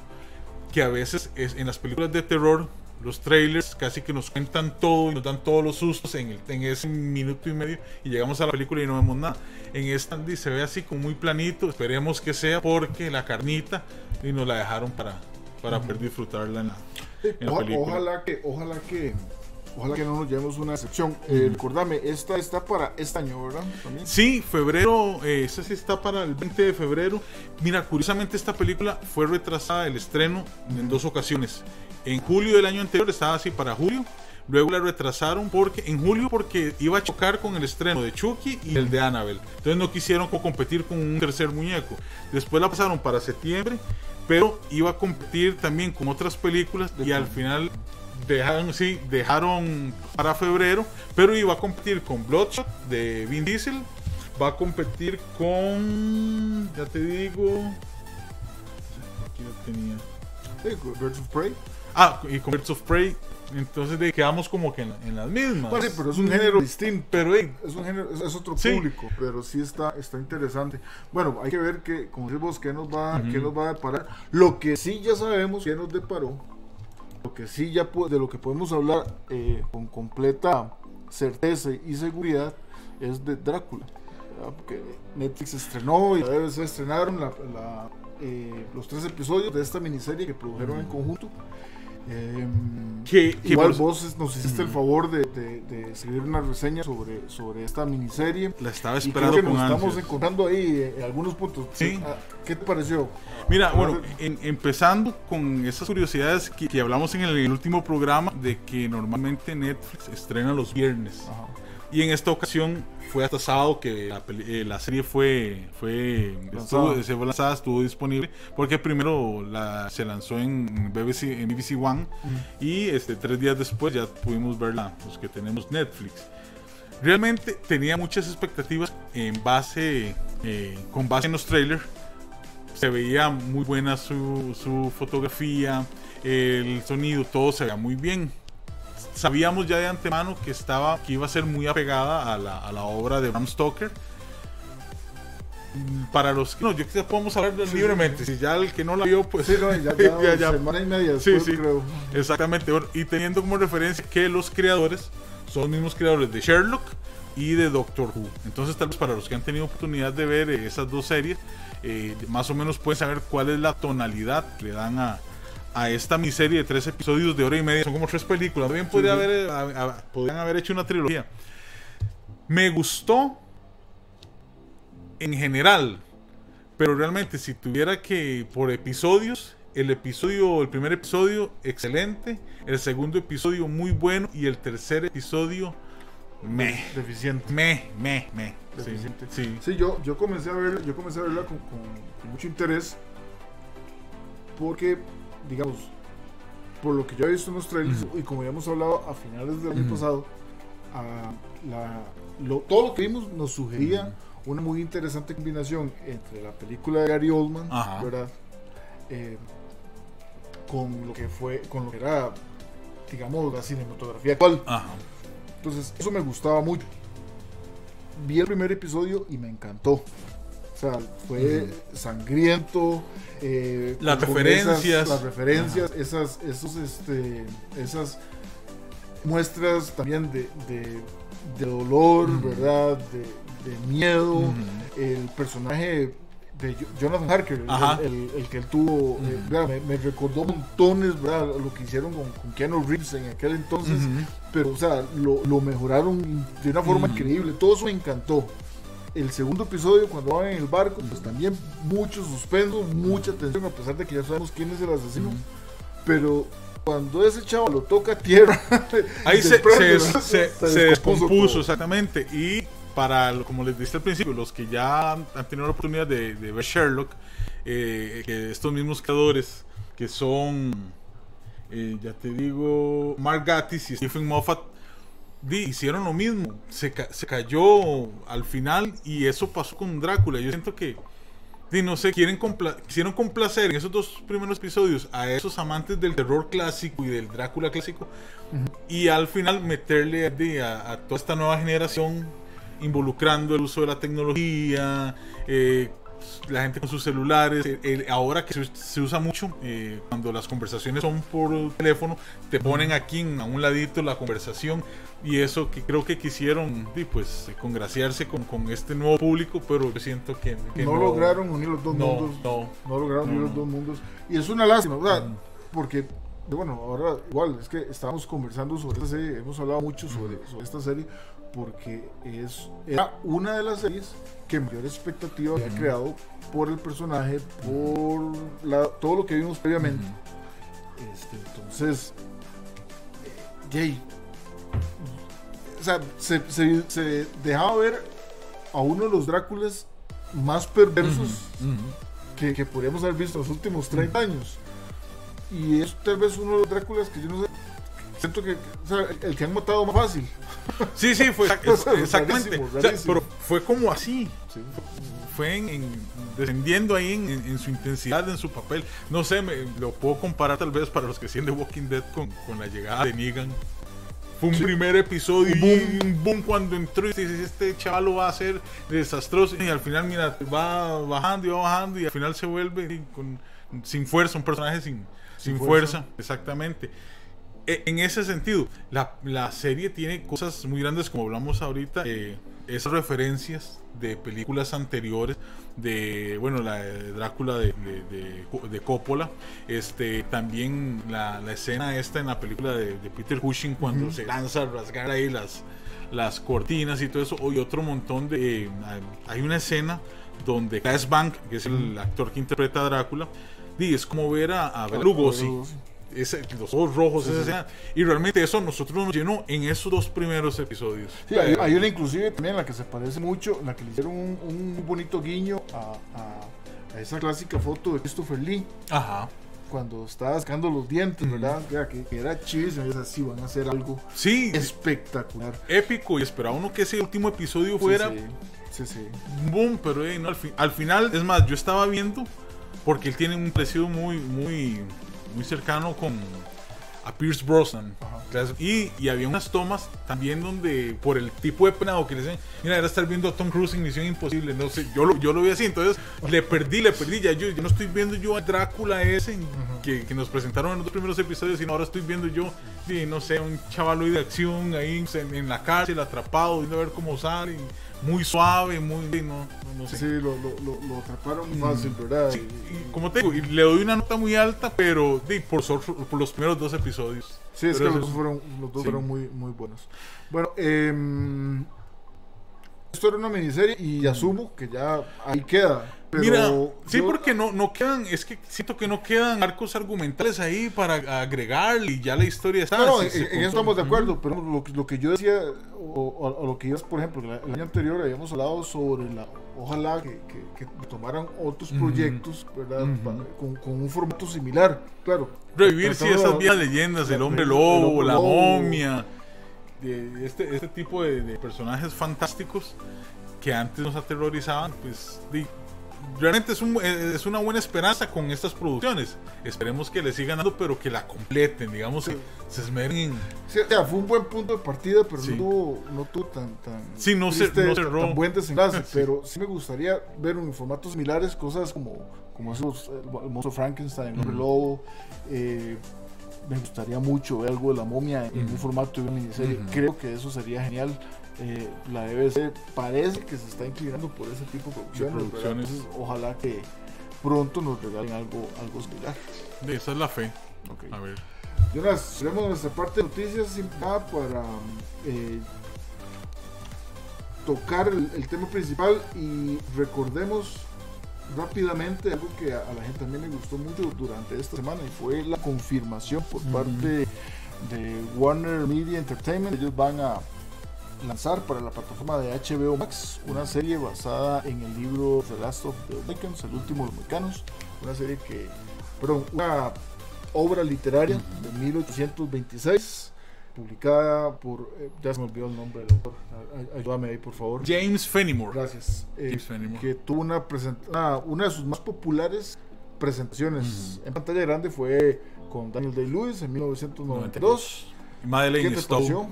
que a veces es, en las películas de terror, los trailers casi que nos cuentan todo y nos dan todos los sustos en, el- en ese minuto y medio y llegamos a la película y no vemos nada. En esta di, se ve así como muy planito, esperemos que sea porque la carnita y nos la dejaron para, para poder disfrutarla en la, en la película. ojalá que, ojalá que, ojalá que no nos llevemos una excepción. Eh, recordame, esta está para este año, ¿verdad? También. Sí, febrero, eh, ese sí está para el 20 de febrero. Mira, curiosamente esta película fue retrasada el estreno en dos ocasiones. En julio del año anterior estaba así para julio. Luego la retrasaron porque en julio porque iba a chocar con el estreno de Chucky y el de Annabelle. Entonces no quisieron co- competir con un tercer muñeco. Después la pasaron para septiembre, pero iba a competir también con otras películas y al final dejaron, sí, dejaron para febrero, pero iba a competir con Bloodshot de Vin Diesel, va a competir con, ya te digo, aquí lo tenía. Birds of Prey. Ah, y con Birds of Prey, entonces de, quedamos como que en, en las mismas. Sí, pero es un género distinto. Pero Es un género, es, es otro Sí. público, pero sí está, está interesante. Bueno, hay que ver que, como decimos, qué nos va, qué nos va a deparar. Lo que sí ya sabemos que nos deparó, lo que sí ya de lo que podemos hablar eh, con completa certeza y seguridad es de Drácula. ¿verdad? Porque Netflix estrenó y BBC estrenaron la- la, eh, los tres episodios de esta miniserie que produjeron en conjunto. Que, que Igual por- vos nos hiciste el favor de, de- de escribir una reseña sobre, sobre esta miniserie. la estaba Y creo esperando que con nos estamos ansias. encontrando ahí en algunos puntos. Sí. Ah, ¿Qué te pareció? Mira, bueno, en- empezando con esas curiosidades que, que hablamos en el, el último programa de que normalmente Netflix estrena los viernes. Ajá. Y en esta ocasión fue hasta sábado que la, eh, la serie fue, fue, Lanzada. estuvo, se fue lanzada, estuvo disponible, porque primero la, se lanzó en BBC, en BBC One y este, tres días después ya pudimos verla, los que tenemos Netflix. Realmente tenía muchas expectativas en base, eh, con base en los trailers. Se veía muy buena su, su fotografía, el sonido, todo se veía muy bien sabíamos ya de antemano que estaba que iba a ser muy apegada a la, a la obra de Bram Stoker Mm, para los que no yo que podemos hablar libremente si ya el que no la vio pues Sí, no, ya, *laughs* ya, ya, ya. semana y media Sí, después, sí. creo. exactamente bueno, y teniendo como referencia que los creadores son los mismos creadores de Sherlock y de Doctor Who. Entonces tal vez para los que han tenido oportunidad de ver eh, esas dos series, eh, más o menos pueden saber cuál es la tonalidad que le dan a, a esta miseria de tres episodios de hora y media. Son como tres películas. Bien podría haber, a- a- podrían haber hecho una trilogía. Me gustó en general, pero realmente si tuviera que por episodios, el episodio, el primer episodio excelente, el segundo episodio muy bueno y el tercer episodio me, Deficiente. me, me, me. Sí, Deficiente. sí. Sí, yo, yo comencé a verla, yo comencé a verla con, con- con mucho interés porque, digamos, por lo que yo he visto en los trailers y como habíamos hablado a finales del año pasado, la- lo- todo lo que vimos nos sugería una muy interesante combinación entre la película de Gary Oldman. ¿verdad? Eh, con lo que fue, con lo que era, digamos, la cinematografía actual. Entonces, eso me gustaba mucho. Vi el primer episodio y me encantó. O sea, fue sangriento. eh, Las referencias. esas- las referencias, esas, esos, este, esas muestras también de, de- de dolor. ¿verdad? De, de miedo. El personaje de Jo- Jonathan Harker, el- el, el que él tuvo, eh, me, me recordó montones, ¿verdad? Lo que hicieron con, con Keanu Reeves en aquel entonces pero o sea, lo, lo mejoraron de una forma increíble. Todo eso me encantó. El segundo episodio, cuando van en el barco, pues también mucho suspenso, mucha tensión, a pesar de que ya sabemos quién es el asesino. Pero cuando ese chavo lo toca a tierra, *laughs* Ahí se, se, se- Se se descompuso exactamente. Y para, como les dije al principio, los que ya han, han tenido la oportunidad de, de ver Sherlock, eh, que estos mismos creadores, que son, eh, ya te digo, Mark Gatiss y Stephen Moffat, hicieron lo mismo. Se, ca- se cayó al final y eso pasó con Drácula. Yo siento que, di, no sé, quieren compla- quisieron complacer en esos dos primeros episodios a esos amantes del terror clásico y del Drácula clásico y al final meterle di, a, a toda esta nueva generación involucrando el uso de la tecnología, eh, la gente con sus celulares, eh, el- ahora que se, se usa mucho, eh, cuando las conversaciones son por teléfono, te ponen aquí en- a un ladito la conversación y eso que creo que quisieron di, pues congraciarse con, con este nuevo público, pero yo siento que, que no, lograron unir los dos no, mundos. no. No lograron unir los dos mundos. Y es una lástima, ¿verdad? Mm. Porque, bueno, ahora igual, es que estábamos conversando sobre esta serie, hemos hablado mucho sobre, sobre esta serie, porque es, era una de las series que mayor expectativa había creado por el personaje, por la- todo lo que vimos previamente. Este, entonces, eh, Jay, o sea, se, se- se dejaba ver a uno de los Dráculas más perversos que, que podríamos haber visto en los últimos 30 años. Y es tal vez uno de los Dráculas que yo no sé. Siento que, o sea, el que han matado más fácil. Sí, sí, fue *laughs* exactamente. rarísimo, O sea, rarísimo. pero fue como así. Sí. Fue en, en- descendiendo ahí en, su intensidad, en su papel. No sé, me, lo puedo comparar tal vez para los que siguen de Walking Dead con, con la llegada de Negan. Fue un Sí. primer episodio Un y un boom cuando entró y dices, este chaval lo va a hacer desastroso. Y al final, mira, va bajando y va bajando y al final se vuelve con- sin fuerza, un personaje sin, sin, Sin fuerza. fuerza. Exactamente. E- En ese sentido, la, la serie tiene cosas muy grandes, como hablamos ahorita, eh, esas referencias de películas anteriores, de, bueno, la de Drácula de, de, de- Coppola, este, también la, la escena esta en la película de, de Peter Cushing cuando se lanza a rasgar ahí las, las cortinas y todo eso, y otro montón de... eh, hay una escena donde Cass Bank, que es el actor que interpreta a Drácula, di, es como ver a, a Lugosi. Ese- los ojos rojos, Sí, esa sí. escena. Y realmente eso a nosotros nos llenó en esos dos primeros episodios. Sí, hay, hay una inclusive también la que se parece mucho, la que le hicieron un, un bonito guiño a, a- a esa clásica foto de Christopher Lee Ajá. cuando estaba sacando los dientes, Ujú. ¿verdad? Ya, que, que era chivísimo, es así, van a hacer algo Sí, espectacular. épico. Y esperaba uno que ese último episodio fuera sí, boom, pero no, al final, es más, yo estaba viendo, porque él tiene un parecido muy, muy, muy cercano con a Pierce Brosnan. Y, y había unas tomas también donde, por el tipo de penado que le dicen, mira, era estar viendo a Tom Cruise en Misión Imposible. No sé, yo lo, yo lo vi así, entonces le perdí, le perdí. Ya yo, yo no estoy viendo yo a Drácula ese que, que nos presentaron en los primeros episodios, sino ahora estoy viendo yo no sé, un chaval de acción ahí en, en la cárcel, atrapado, viendo a ver cómo sale, muy suave, muy, no, no sé. Sí, lo, lo, lo, lo atraparon fácil, ¿verdad? Sí, y como te digo, y le doy una nota muy alta, pero por, por los primeros dos episodios. Sí, es que los dos fueron, los dos sí. fueron muy, muy buenos. Bueno, em, esto era una miniserie y asumo que ya ahí queda. Pero Mira, sí, yo- porque no, no quedan, es que siento que no quedan arcos argumentales ahí para agregar y ya la historia está. No, en, eso estamos de acuerdo, pero lo, que- lo que yo decía, o, o- o lo que ibas, por ejemplo, el año anterior habíamos hablado sobre la, ojalá que, que- que tomaran otros proyectos, ¿verdad? Con, con un formato similar, claro. Revivir, sí, esas de- viejas leyendas, el hombre el lobo, la momia, de este, este tipo de, de personajes fantásticos que antes nos aterrorizaban, pues di- realmente es, un, eh, es una buena esperanza con estas producciones. Esperemos que le sigan dando, pero que la completen, digamos, que se esmeren en... Sí, o sea, fue un buen punto de partida, pero Sí. no tuvo, no tuvo tan, tan, Sí, no se- triste, no tan- cerró. tan buen desenlace, *laughs* Sí. pero sí me gustaría ver en formatos similares cosas como, como esos, el, monstruo Frankenstein, el hombre lobo, eh, me gustaría mucho ver algo de la momia en un formato de una miniserie, creo que eso sería genial. Eh, la BBC parece que se está inclinando por ese tipo de producciones. Entonces, ojalá que pronto nos regalen algo, algo similar. de esa es la fe. Ok. A ver. Jonas, tenemos nuestra parte de noticias sin nada para eh, tocar el, el tema principal y recordemos rápidamente algo que a, a la gente también le gustó mucho durante esta semana y fue la confirmación por parte de Warner Media Entertainment. Ellos van a lanzar para la plataforma de HBO Max una serie basada en el libro The Last of the Mohicans, el último de los Mexicanos, una serie que, perdón, una obra literaria de 1826 publicada por, eh, ya se me olvidó el nombre del autor, Ay- ay- ayúdame ahí por favor. James Fenimore. Gracias. Eh, James Fenimore. que tuvo una, una, una de sus más populares presentaciones en pantalla grande fue con Daniel Day-Lewis en 1992. Y Madeleine ¿Qué te Stowe. pareció?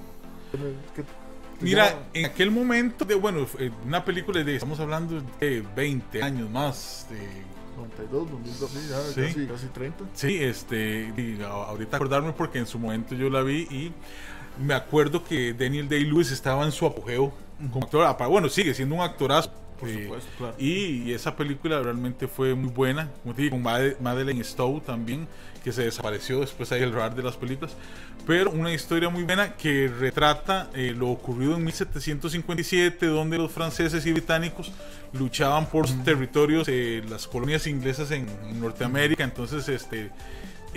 ¿Qué- qué- Mira, en aquel momento, de, bueno, una película de, estamos hablando de 20 años más, de 92, 2002, sí, ya Sí. Casi, casi 30. Sí, este, y ahorita acordarme porque en su momento yo la vi y me acuerdo que Daniel Day-Lewis estaba en su apogeo como actor. Bueno, sigue siendo un actorazo. Por eh, supuesto, claro. y, y esa película realmente fue muy buena. Como te digo, con Made- Madeleine Stowe también, que se desapareció después ahí el radar de las películas. Pero una historia muy buena que retrata eh, lo ocurrido en 1757, donde los franceses y británicos luchaban por sus territorios, eh, las colonias inglesas en, en Norteamérica. Entonces, este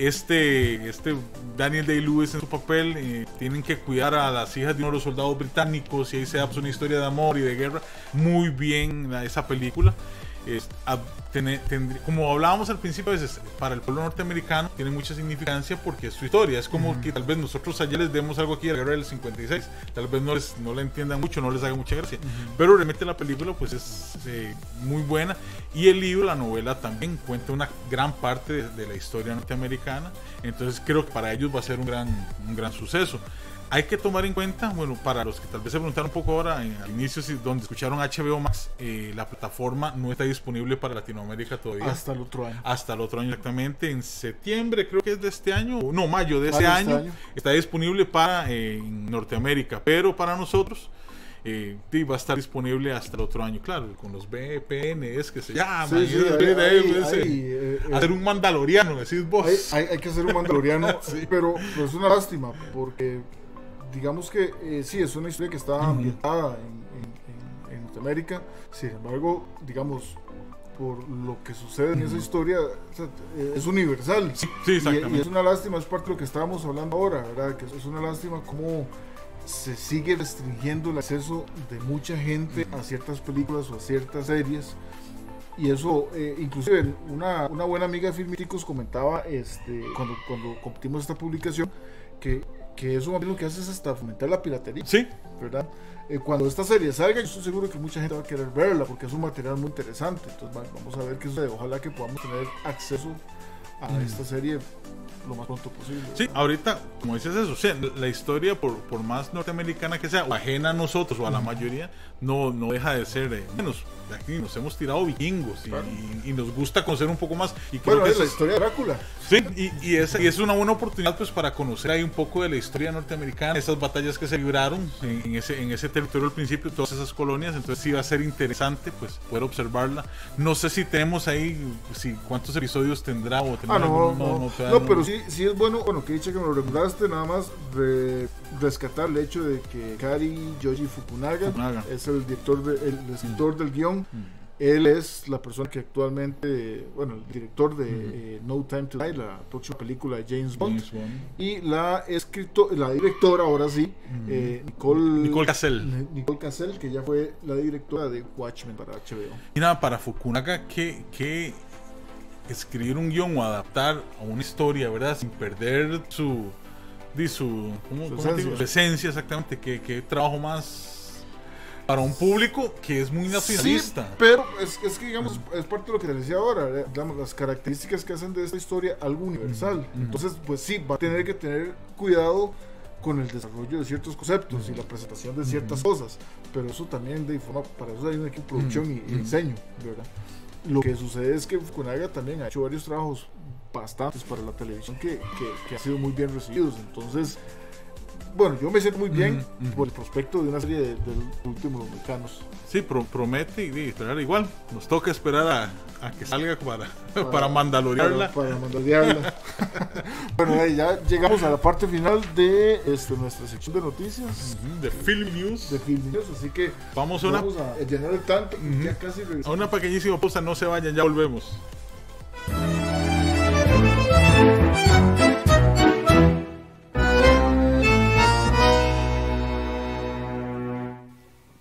este, este Daniel Day-Lewis en su papel eh, tienen que cuidar a las hijas de uno de los soldados británicos y ahí se da pues, una historia de amor y de guerra. Muy bien esa película Es- a- tener- tendrí- como hablábamos al principio a veces para el pueblo norteamericano tiene mucha significancia porque es su historia. Es como que tal vez nosotros allá les demos algo aquí de la guerra del 56 tal vez no les no la entiendan mucho no les haga mucha gracia. Pero realmente la película pues es eh, muy buena. Y el libro la novela también cuenta una gran parte de, de la historia norteamericana. Entonces creo que para ellos va a ser un gran un gran suceso hay que tomar en cuenta, bueno, para los que tal vez se preguntaron un poco ahora en, al inicio, si, donde escucharon HBO Max, eh, la plataforma no está disponible para Latinoamérica todavía. Hasta el otro año. Hasta el otro año exactamente, en septiembre creo que es de este año, no, mayo de ese Mayo de este año, año. está disponible para eh, Norteamérica, pero para nosotros eh, va a estar disponible hasta el otro año, claro, con los VPNs que se llaman, Sí, sí, pues, eh, eh, eh, hacer un mandaloriano, decís vos. Hay, que hacer un mandaloriano, *laughs* Sí. pero, pero es una lástima porque digamos que eh, sí, es una historia que está ambientada en, en- Norteamérica, sin embargo, digamos, por lo que sucede en esa historia, o sea, eh, es universal. Sí, Y- exactamente. Y, es una lástima, es parte de lo que estábamos hablando ahora, ¿verdad? Que es- una lástima cómo se sigue restringiendo el acceso de mucha gente a ciertas películas o a ciertas series. Y eso, eh, inclusive una, una buena amiga de Filmiticos comentaba este, cuando, cuando compartimos esta publicación que, que eso lo que hace es hasta fomentar la piratería, Sí, ¿verdad? Eh, cuando esta serie salga, yo estoy seguro que mucha gente va a querer verla porque es un material muy interesante. Entonces va- vamos a ver qué sucede. Ojalá que podamos tener acceso a esta serie lo más pronto posible. Sí, ahorita, como dices eso, o sea, la historia, por, por más norteamericana que sea, o ajena a nosotros o a la mayoría, no, no deja de ser eh, menos. Aquí nos hemos tirado vikingos y, Claro. y- y nos gusta conocer un poco más. Y creo Bueno, que es la es- historia de Drácula. Sí, y, y, es, y es una buena oportunidad pues para conocer ahí un poco de la historia norteamericana, esas batallas que se libraron en, en ese, en ese territorio al principio, todas esas colonias, entonces sí va a ser interesante pues poder observarla. No sé si tenemos ahí, si cuántos episodios tendrá o tendrá Ah, no, no, todavía no, pero sí, sí es bueno, bueno, que dicha que me lo recordaste, nada más re- rescatar el hecho de que Kari Yoji Fukunaga, Fukunaga. es el director, de- el escritor del guion. Él es la persona que actualmente, bueno, el director de eh, No Time to Die, la próxima película de James Bond. James Bond. Y la escrito, la directora, ahora sí, eh, Nicole, Nicole Cassell. Ni- Nicole Cassell, que ya fue la directora de Watchmen para HBO. Y nada, para Fukunaga, que, que escribir un guion o adaptar a una historia, ¿verdad? Sin perder su. di su, ¿cómo- Su cómo te digo? esencia. Exactamente. Que, que trabajo más para un público que es muy Sí, nacionalista. pero es, es que digamos, es parte de lo que te decía ahora, eh, digamos, las características que hacen de esta historia algo universal. Entonces, pues sí, va a tener que tener cuidado con el desarrollo de ciertos conceptos y la presentación de ciertas cosas, pero eso también de forma, para eso hay un equipo de producción y, y diseño, ¿verdad? Lo que sucede es que Fukunaga también ha hecho varios trabajos bastantes para la televisión que, que, que han sido muy bien recibidos, entonces bueno, yo me siento muy bien por el prospecto de una serie de, de los últimos mexicanos. Sí, pro- promete y, y igual. Nos toca esperar a, a que salga para, para, mandalorearla. *laughs* Para, para mandalorearla. *laughs* *laughs* bueno, ahí ya llegamos a la parte final de este, nuestra sección de noticias De Film News. de Film News, así que Vamos una, vamos a llenar el tanto. Ya casi a una pequeñísima pausa. No se vayan, ya volvemos.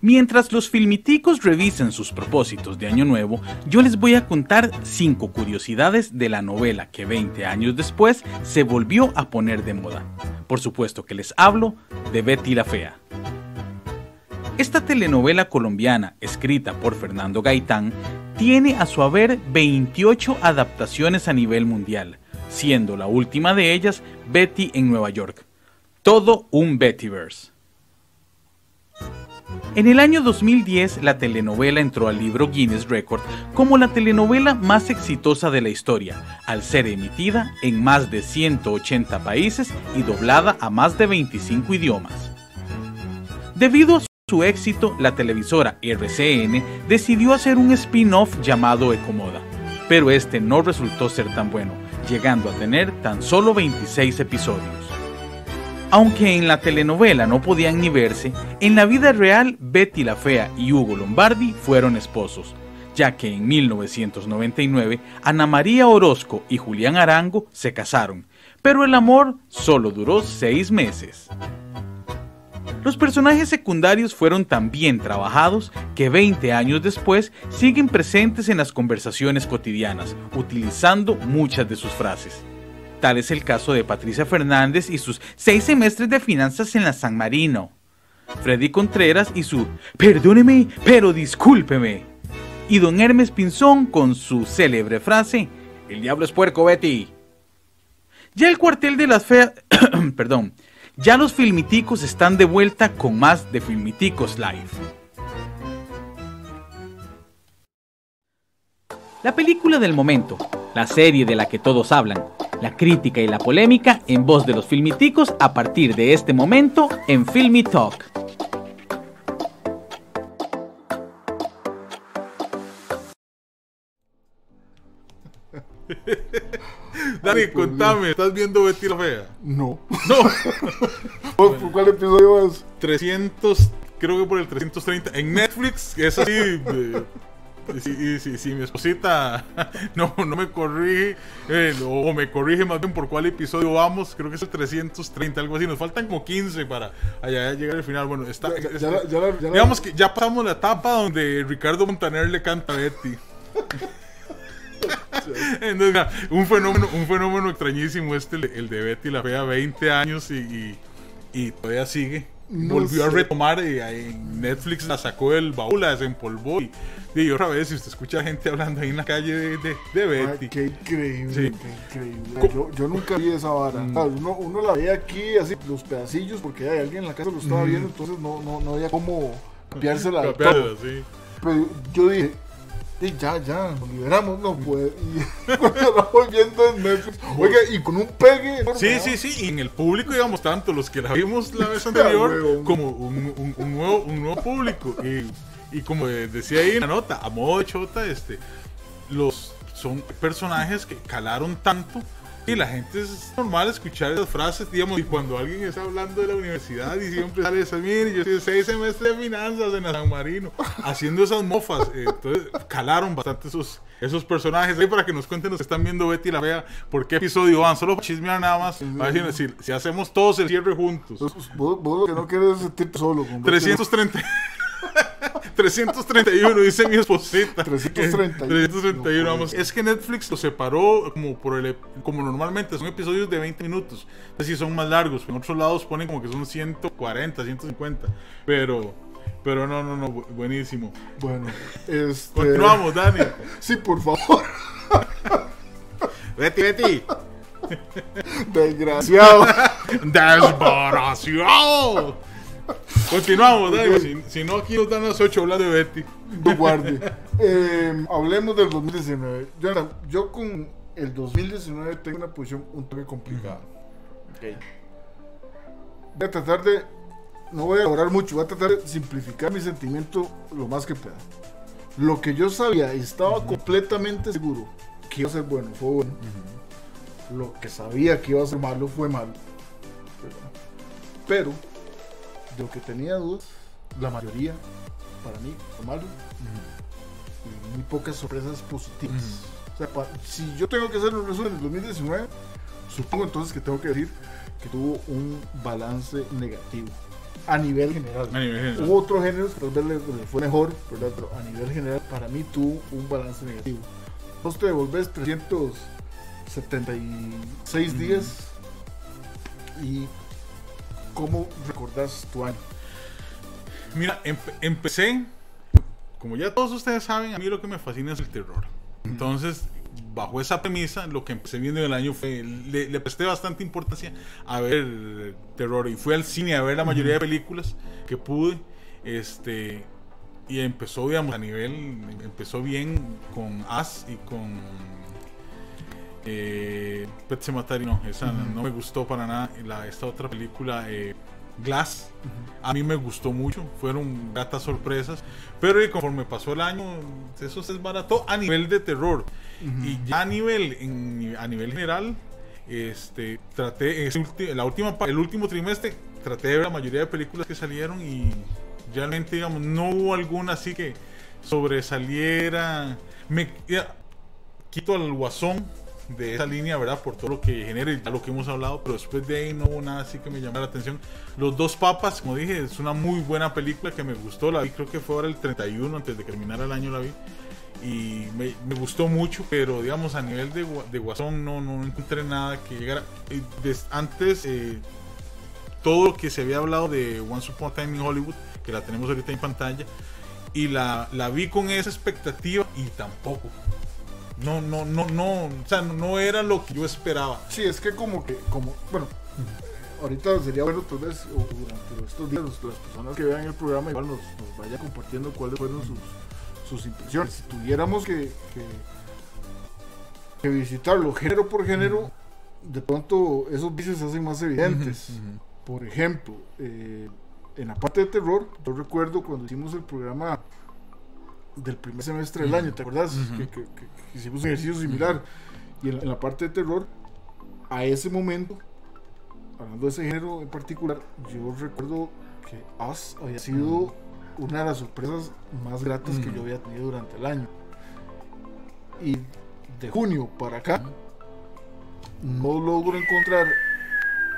Mientras los filmiticos revisen sus propósitos de Año Nuevo, yo les voy a contar 5 curiosidades de la novela que 20 años después se volvió a poner de moda. Por supuesto que les hablo de Betty la Fea. Esta telenovela colombiana, escrita por Fernando Gaitán, tiene a su haber 28 adaptaciones a nivel mundial, siendo la última de ellas Betty en Nueva York. Todo un Bettyverse. En el año 2010, la telenovela entró al libro Guinness Record como la telenovela más exitosa de la historia, al ser emitida en más de 180 países y doblada a más de 25 idiomas. Debido a su éxito, la televisora RCN decidió hacer un spin-off llamado Ecomoda, pero este no resultó ser tan bueno, llegando a tener tan solo 26 episodios. Aunque en la telenovela no podían ni verse, en la vida real Betty la Fea y Hugo Lombardi fueron esposos, ya que en 1999 Ana María Orozco y Julián Arango se casaron, pero el amor solo duró seis meses. Los personajes secundarios fueron tan bien trabajados que 20 años después siguen presentes en las conversaciones cotidianas, utilizando muchas de sus frases. Tal es el caso de Patricia Fernández y sus seis semestres de finanzas en la San Marino. Freddy Contreras y su Perdóneme, pero discúlpeme. Y don Hermes Pinzón con su célebre frase El diablo es puerco, Betty. Ya el cuartel de las feas... *clears throat* Perdón. Ya los filmiticos están de vuelta con más de Filmiticos Live. La película del momento, la serie de la que todos hablan, la crítica y la polémica en voz de los filmiticos a partir de este momento en Filmy Talk. *laughs* Dani, Ay, por contame, ¿estás viendo Betty la Fea? No. No, *laughs* ¿Por cuál episodio vas? 300, creo que por el 330. En Netflix es así. eh, Si, y si, si mi esposita *laughs* no, no me corrige, eh, o, me corrige más bien por cuál episodio vamos, creo que es el 330, algo así. Nos faltan como 15 para allá llegar al final. Bueno, está. Ya- ya- ya la- la- digamos que ya pasamos la etapa donde Ricardo Montaner le canta a Betty. *laughs* Entonces, un fenómeno, un fenómeno extrañísimo este, el, de Betty la Fea, 20 años y, y, y todavía sigue No volvió a sé. retomar y ahí en Netflix la sacó del baúl, la desempolvó y, y otra vez, si usted escucha gente hablando ahí en la calle de, de, de Ay, Betty. qué increíble, Sí. qué increíble. Yo, yo nunca vi esa vara. Mm. O sea, Uno, uno la veía aquí, así, los pedacillos, porque hay alguien en la casa lo estaba Mm. viendo, entonces no, no, no había cómo Capearla, todo. sí. Pero yo dije, "Sí, ya, ya, nos liberamos, no puede. *laughs* Y viendo en Netflix, oiga, y con un pegue. Sí, sí, sí, y en el público, digamos, tanto los que la vimos la vez *laughs* anterior, como un, un- un nuevo, un nuevo público. Y, y como decía ahí en la nota, a modo de chota, este, los son personajes que calaron tanto y la gente es normal escuchar esas frases, digamos, y cuando alguien está hablando de la universidad y siempre sale esa, mire, yo soy seis semestres de finanzas en San Marino, haciendo esas mofas, entonces calaron bastante esos, esos personajes. Ahí para que nos cuenten los que están viendo Betty la Vea, por qué episodio van, solo para chismear nada más, a ver si, si, hacemos todos el cierre juntos. Vos, vos lo que no quieres es sentirte solo. con 330. *laughs* 331, dice mi esposita. 331. 331, vamos. Es que Netflix lo separó como por el, como normalmente son episodios de 20 minutos. Así son más largos. En otros lados ponen como que son 140, 150. Pero, pero no, no, no, bu- buenísimo. Bueno, *laughs* este. Continuamos, Dani. *laughs* Sí, por favor. Betty, Betty. Desgraciado. Desbaración. Continuamos, Dani. Si, si no, aquí nos dan las 8 hablando de Betty. No guarde. *laughs* Eh, hablemos del 2019. Jonathan, yo con el 2019 tengo una posición un toque complicada. Voy a tratar de. No voy a elaborar mucho, voy a tratar de simplificar mi sentimiento lo más que pueda. Lo que yo sabía y estaba completamente seguro que iba a ser bueno, fue bueno. Lo que sabía que iba a ser malo, fue malo. Pero, lo que tenía dudas, la mayoría, para mí, fue malo. Y muy pocas sorpresas positivas. O sea, si yo tengo que hacer un resumen del 2019, supongo entonces que tengo que decir que tuvo un balance negativo a nivel general. A nivel general. Hubo otros géneros que tal vez le, le fue mejor, ¿verdad? pero a nivel general para mí tuvo un balance negativo. Vos te devolves 376 días y ¿cómo recordás tu año? Mira, empe- empecé, como ya todos ustedes saben, a mí lo que me fascina es el terror. Entonces, bajo esa premisa, lo que empecé viendo en el año fue, le, le presté bastante importancia a ver terror y fui al cine a ver la mayoría de películas que pude. Este, y empezó, digamos, a nivel, empezó bien con As y con eh, Pet no, esa no me gustó para nada. La, esta otra película, eh, Glass, a mí me gustó mucho, fueron gratas sorpresas, pero conforme pasó el año, eso se desbarató a nivel de terror. Y ya a nivel, en- a nivel general, este, traté, ulti- la última, el último trimestre, traté de ver la mayoría de películas que salieron y realmente, digamos, no hubo alguna así que sobresaliera. Me quito al guasón de esa línea, ¿verdad? Por todo lo que genera y lo que hemos hablado, pero después de ahí no hubo nada así que me llamara la atención. Los dos papas, como dije, es una muy buena película que me gustó, la vi creo que fue ahora el 31, antes de que terminara el año la vi. Y me, gustó mucho, pero digamos a nivel de, de Guasón no, no encontré nada que llegara. Antes, eh, todo lo que se había hablado de Once Upon a Time in Hollywood, que la tenemos ahorita en pantalla, y la, la vi con esa expectativa y tampoco. No, no, no, no, o sea, no era lo que yo esperaba. Sí, es que como que, como, bueno, ahorita sería bueno tal vez, o durante estos días, las personas que vean el programa igual nos, nos vaya compartiendo cuáles fueron sus, sus impresiones. Si tuviéramos que, que, que visitarlo género por género, de pronto esos vicios se hacen más evidentes. Por ejemplo, eh, en la parte de terror, yo recuerdo cuando hicimos el programa del primer semestre del año, ¿te acuerdas? Ujú. que, que- que- que hicimos un ejercicio similar. Y en, la- en la parte de terror, a ese momento, hablando de ese género en particular, yo recuerdo que Us había sido una de las sorpresas más gratas que Ujú. yo había tenido durante el año. Y de junio para acá, no logro encontrar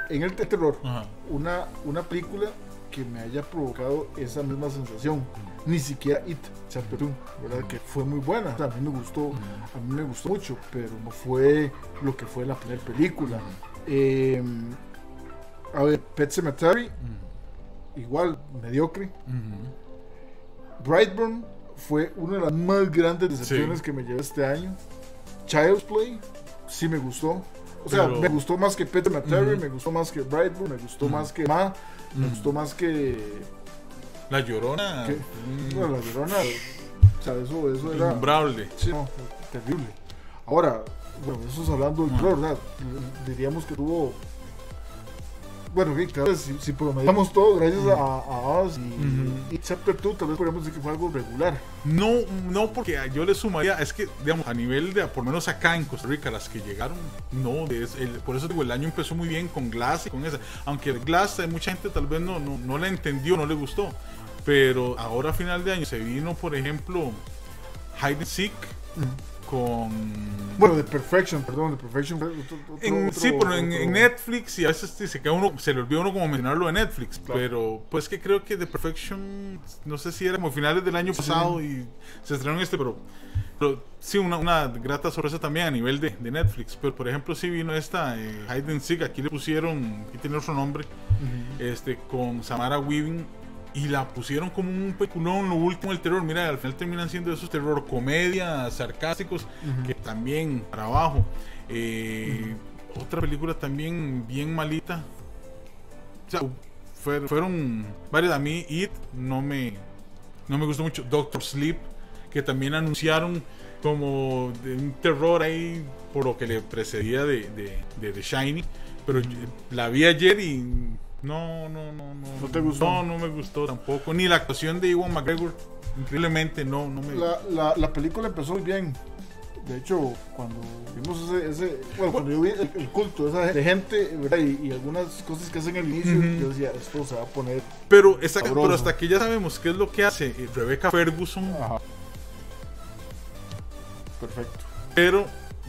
en el terror una, una película que me haya provocado esa misma sensación. Ni siquiera It 2, ¿verdad? Que fue muy buena. A mí me gustó, a mí me gustó mucho, pero no fue lo que fue la primera película. Eh, a ver, Pet Cemetery igual mediocre. Brightburn fue una de las más grandes decepciones Sí. que me llevé este año. Child's Play sí me gustó. O sea, Pero- me gustó más que Peter Materi, Ujú. me gustó más que Brightburn, me gustó más que Ma, me gustó más que, La llorona. mm, bueno, la Llorona. O sea, eso, eso era Innombrable. sí, no, terrible. Ahora, bueno, eso es hablando del Ujú. terror, ¿verdad? Diríamos que tuvo bueno, sí, claro, si, si promediamos todo gracias a, a Us y, Ujú. y Chapter 2, tal vez podríamos decir que fue algo regular. No, no, porque yo le sumaría, es que, digamos, a nivel de, por lo menos acá en Costa Rica, las que llegaron, no, es el- por eso digo, el año empezó muy bien con Glass y con esa. Aunque Glass, hay mucha gente tal vez no, no, no la entendió, no le gustó. Pero ahora a final de año se vino, por ejemplo, Hide and Seek con... Bueno, The Perfection, perdón, The Perfection. fue otro- otro- En- otro- sí, pero en, Netflix y a veces se queda uno, se le olvida uno como mencionarlo de Netflix, Claro. pero pues que creo que The Perfection, no sé si era como finales del año Sí. pasado y se estrenó en este, pero, pero sí, una, una grata sorpresa también a nivel de, de Netflix. Pero por ejemplo, sí vino esta eh, Hide and Seek, aquí le pusieron, aquí tiene otro nombre, este, con Samara Weaving. Y la pusieron como un peculón, lo último el terror. Mira, al final terminan siendo esos terror comedias sarcásticos que también para abajo. Eh, Otra película también bien malita. O sea, fue- fueron varias. A mí, It no me, no me gustó mucho. Doctor Sleep, que también anunciaron como de un terror ahí por lo que le precedía de, de, de The Shining. Pero la vi ayer y no, no, no, no. ¿No te gustó? No, no me gustó tampoco. Ni la actuación de Iwan McGregor. Increíblemente, no, no me La, la, la película empezó muy bien. De hecho, cuando vimos ese, ese bueno, cuando yo vi el, el culto de esa de gente y, y algunas cosas que hacen al inicio, yo decía, esto se va a poner. Pero, esa- pero hasta que ya sabemos qué es lo que hace eh, Rebecca Ferguson, Ajá. Perfecto. pero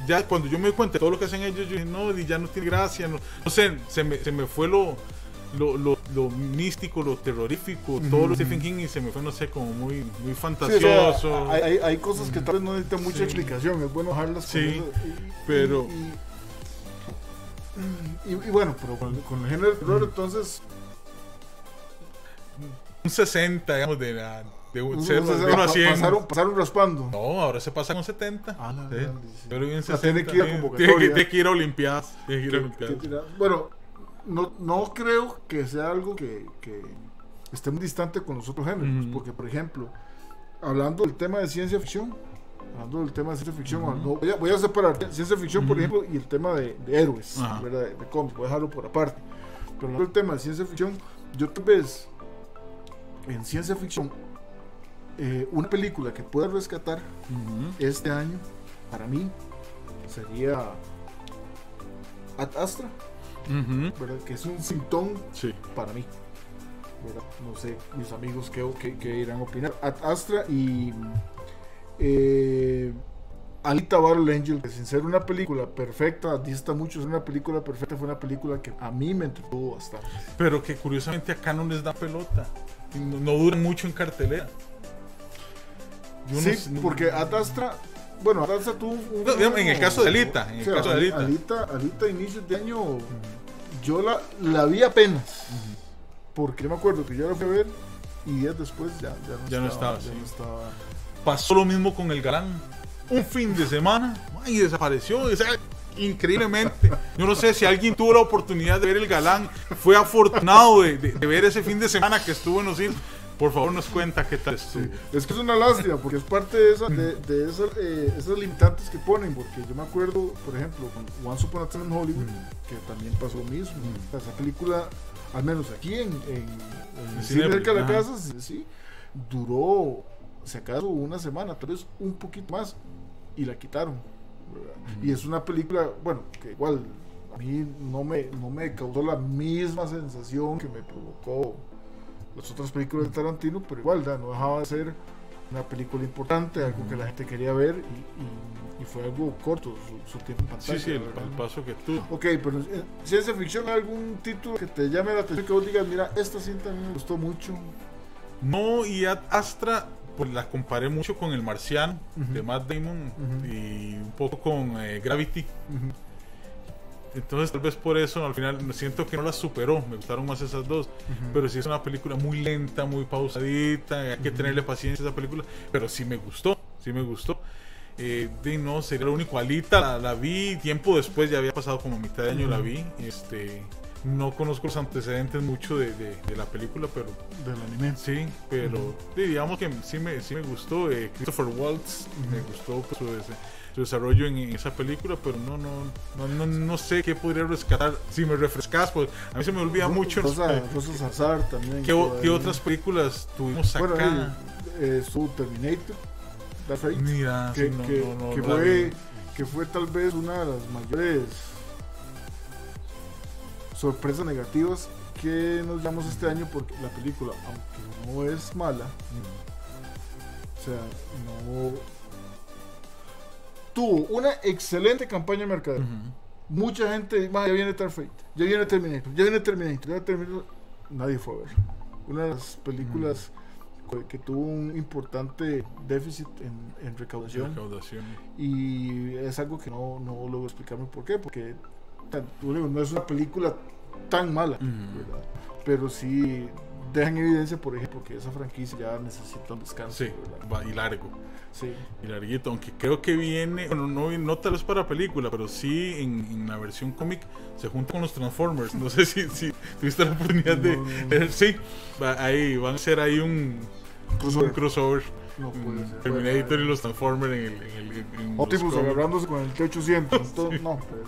ya cuando yo me di cuenta de todo lo que hacen ellos, yo dije, no, y ya no tiene gracia, no, no sé, se me, se me fue lo, lo, lo, lo místico, lo terrorífico, todo lo Stephen King y se me fue, no sé, como muy, muy Sí, o sea, fantasioso. hay, hay, cosas que tal vez no necesitan mucha Sí. explicación, es bueno dejarlas con Sí, y- pero- Y, y- y bueno, pero con, con el género de terror, entonces. un 60, digamos, de, la, de un o ser sea, de 1 a pa- 100. pasaron, pasaron raspando. No, ahora se pasa con 70. Ah, no, Sí. Yo lo vi en O sea, 60. tiene que ir a sí. convocatoria. Tiene que, tiene que ir a Olimpiadas. Tiene que ir a Olimpiadas. bueno, no, no creo que sea algo que, que esté muy distante con los otros géneros, Ujú. porque por ejemplo, hablando del tema de ciencia ficción, hablando del tema de ciencia ficción, no, voy, a, voy a separar ciencia ficción, por ejemplo, y el tema de, de héroes. ¿verdad? de, de cómics, voy a dejarlo por aparte. Pero hablando del tema de ciencia ficción, yo tal vez en ciencia ficción, eh, una película que pueda rescatar este año, para mí, sería Ad Astra. Que es un sintón Sí. para mí. ¿verdad? No sé, mis amigos qué, qué- qué irán a opinar. Ad Astra y eh, Alita Battle Angel, que sin ser una película perfecta, dista mucho ser una película perfecta, fue una película que a mí me entretuvo bastante. Pero que curiosamente acá no les da pelota. No, no duran mucho en cartelera. Yo no sí, sé- no- porque Ad Astra, bueno, Ad Astra tuvo un... No, digamos, en el caso de Alita, en el caso de Alita. Alita, Alita, inicios de año, yo la, la vi apenas. Porque yo me acuerdo que yo la fui a ver y días después ya, ya no Ya no estaba. ya sí. no estaba. Pasó lo mismo con el galán. Un fin de semana y desapareció. increíblemente. Yo no sé si alguien tuvo la oportunidad de ver el galán. Fue afortunado de, de- de ver ese fin de semana que estuvo en los cines. Por favor, nos cuenta qué tal estuvo. Es que es una lástima porque es parte de, esa, de, de esas, eh, esas limitantes que ponen. Porque yo me acuerdo, por ejemplo, con Once Upon a Time in Hollywood, que también pasó lo mismo. Esa película, al menos aquí en, en, en cine cerca de la casa, sí, sí, duró, si acaso, una semana, tal vez un poquito más, y la quitaron. ¿verdad? Y es una película, bueno, que igual a mí no me, no me causó la misma sensación que me provocó las otras películas de Tarantino, pero igual ¿verdad? no dejaba de ser una película importante, algo que la gente quería ver y, y- y fue algo corto su, su tiempo en pantalla. Sí, sí, el, paso que tuvo. Ok, pero en ciencia ficción, algún título que te llame la atención, que vos digas, mira, esta cinta a mí me gustó mucho. No, y Ad Astra, pues la comparé mucho con El Marciano de Matt Damon y un poco con eh, Gravity. Entonces tal vez por eso al final siento que no las superó, me gustaron más esas dos, pero sí es una película muy lenta, muy pausadita, hay que tenerle paciencia a esa película, pero sí me gustó, sí me gustó. Eh, de no, sería lo único. Alita la, la, vi tiempo después, ya había pasado como mitad de año la vi. Este, no conozco los antecedentes mucho de, de, de la película, pero. Del anime. Sí, pero uh -huh. digamos que sí me, sí me gustó. Eh, Christopher Waltz, uh -huh. me gustó pues, su, su, desarrollo en, en, esa película, pero no, no, no, no, no sé qué podría rescatar. Si me refrescas, pues a mí se me olvida mucho. Rosa, Rosa también. ¿Qué, ¿qué otras películas tuvimos acá? Bueno, eh, su Terminator. Fate, Mira, que, no, que, no, no, que fue, que fue tal vez una de las mayores sorpresas negativas que nos llevamos este año porque la película, aunque no es mala, o sea, no tuvo una excelente campaña de mercado. Uh -huh. Mucha gente, ya viene Fate, ya viene Terminator, ya viene Terminator, ya viene Terminator, nadie fue a ver. Una de las películas uh -huh que tuvo un importante déficit en, en recaudación. recaudación. Y es algo que no, no logro explicarme por qué, porque no es una película tan mala, uh -huh. pero sí deja en evidencia, por ejemplo, que esa franquicia ya necesita un descanso. Sí, va, y largo. Sí. Y larguito, aunque creo que viene, bueno, no, no tal vez para película, pero sí en, en la versión cómic se junta con los Transformers. No sé si, si tuviste la oportunidad no, de, de, Sí, ahí van a ser ahí un crossover. Un crossover. No puede ser. Terminator y los Transformers en el. En el en Optimus agarrándose con el T800. Entonces, *laughs* sí. No, pues,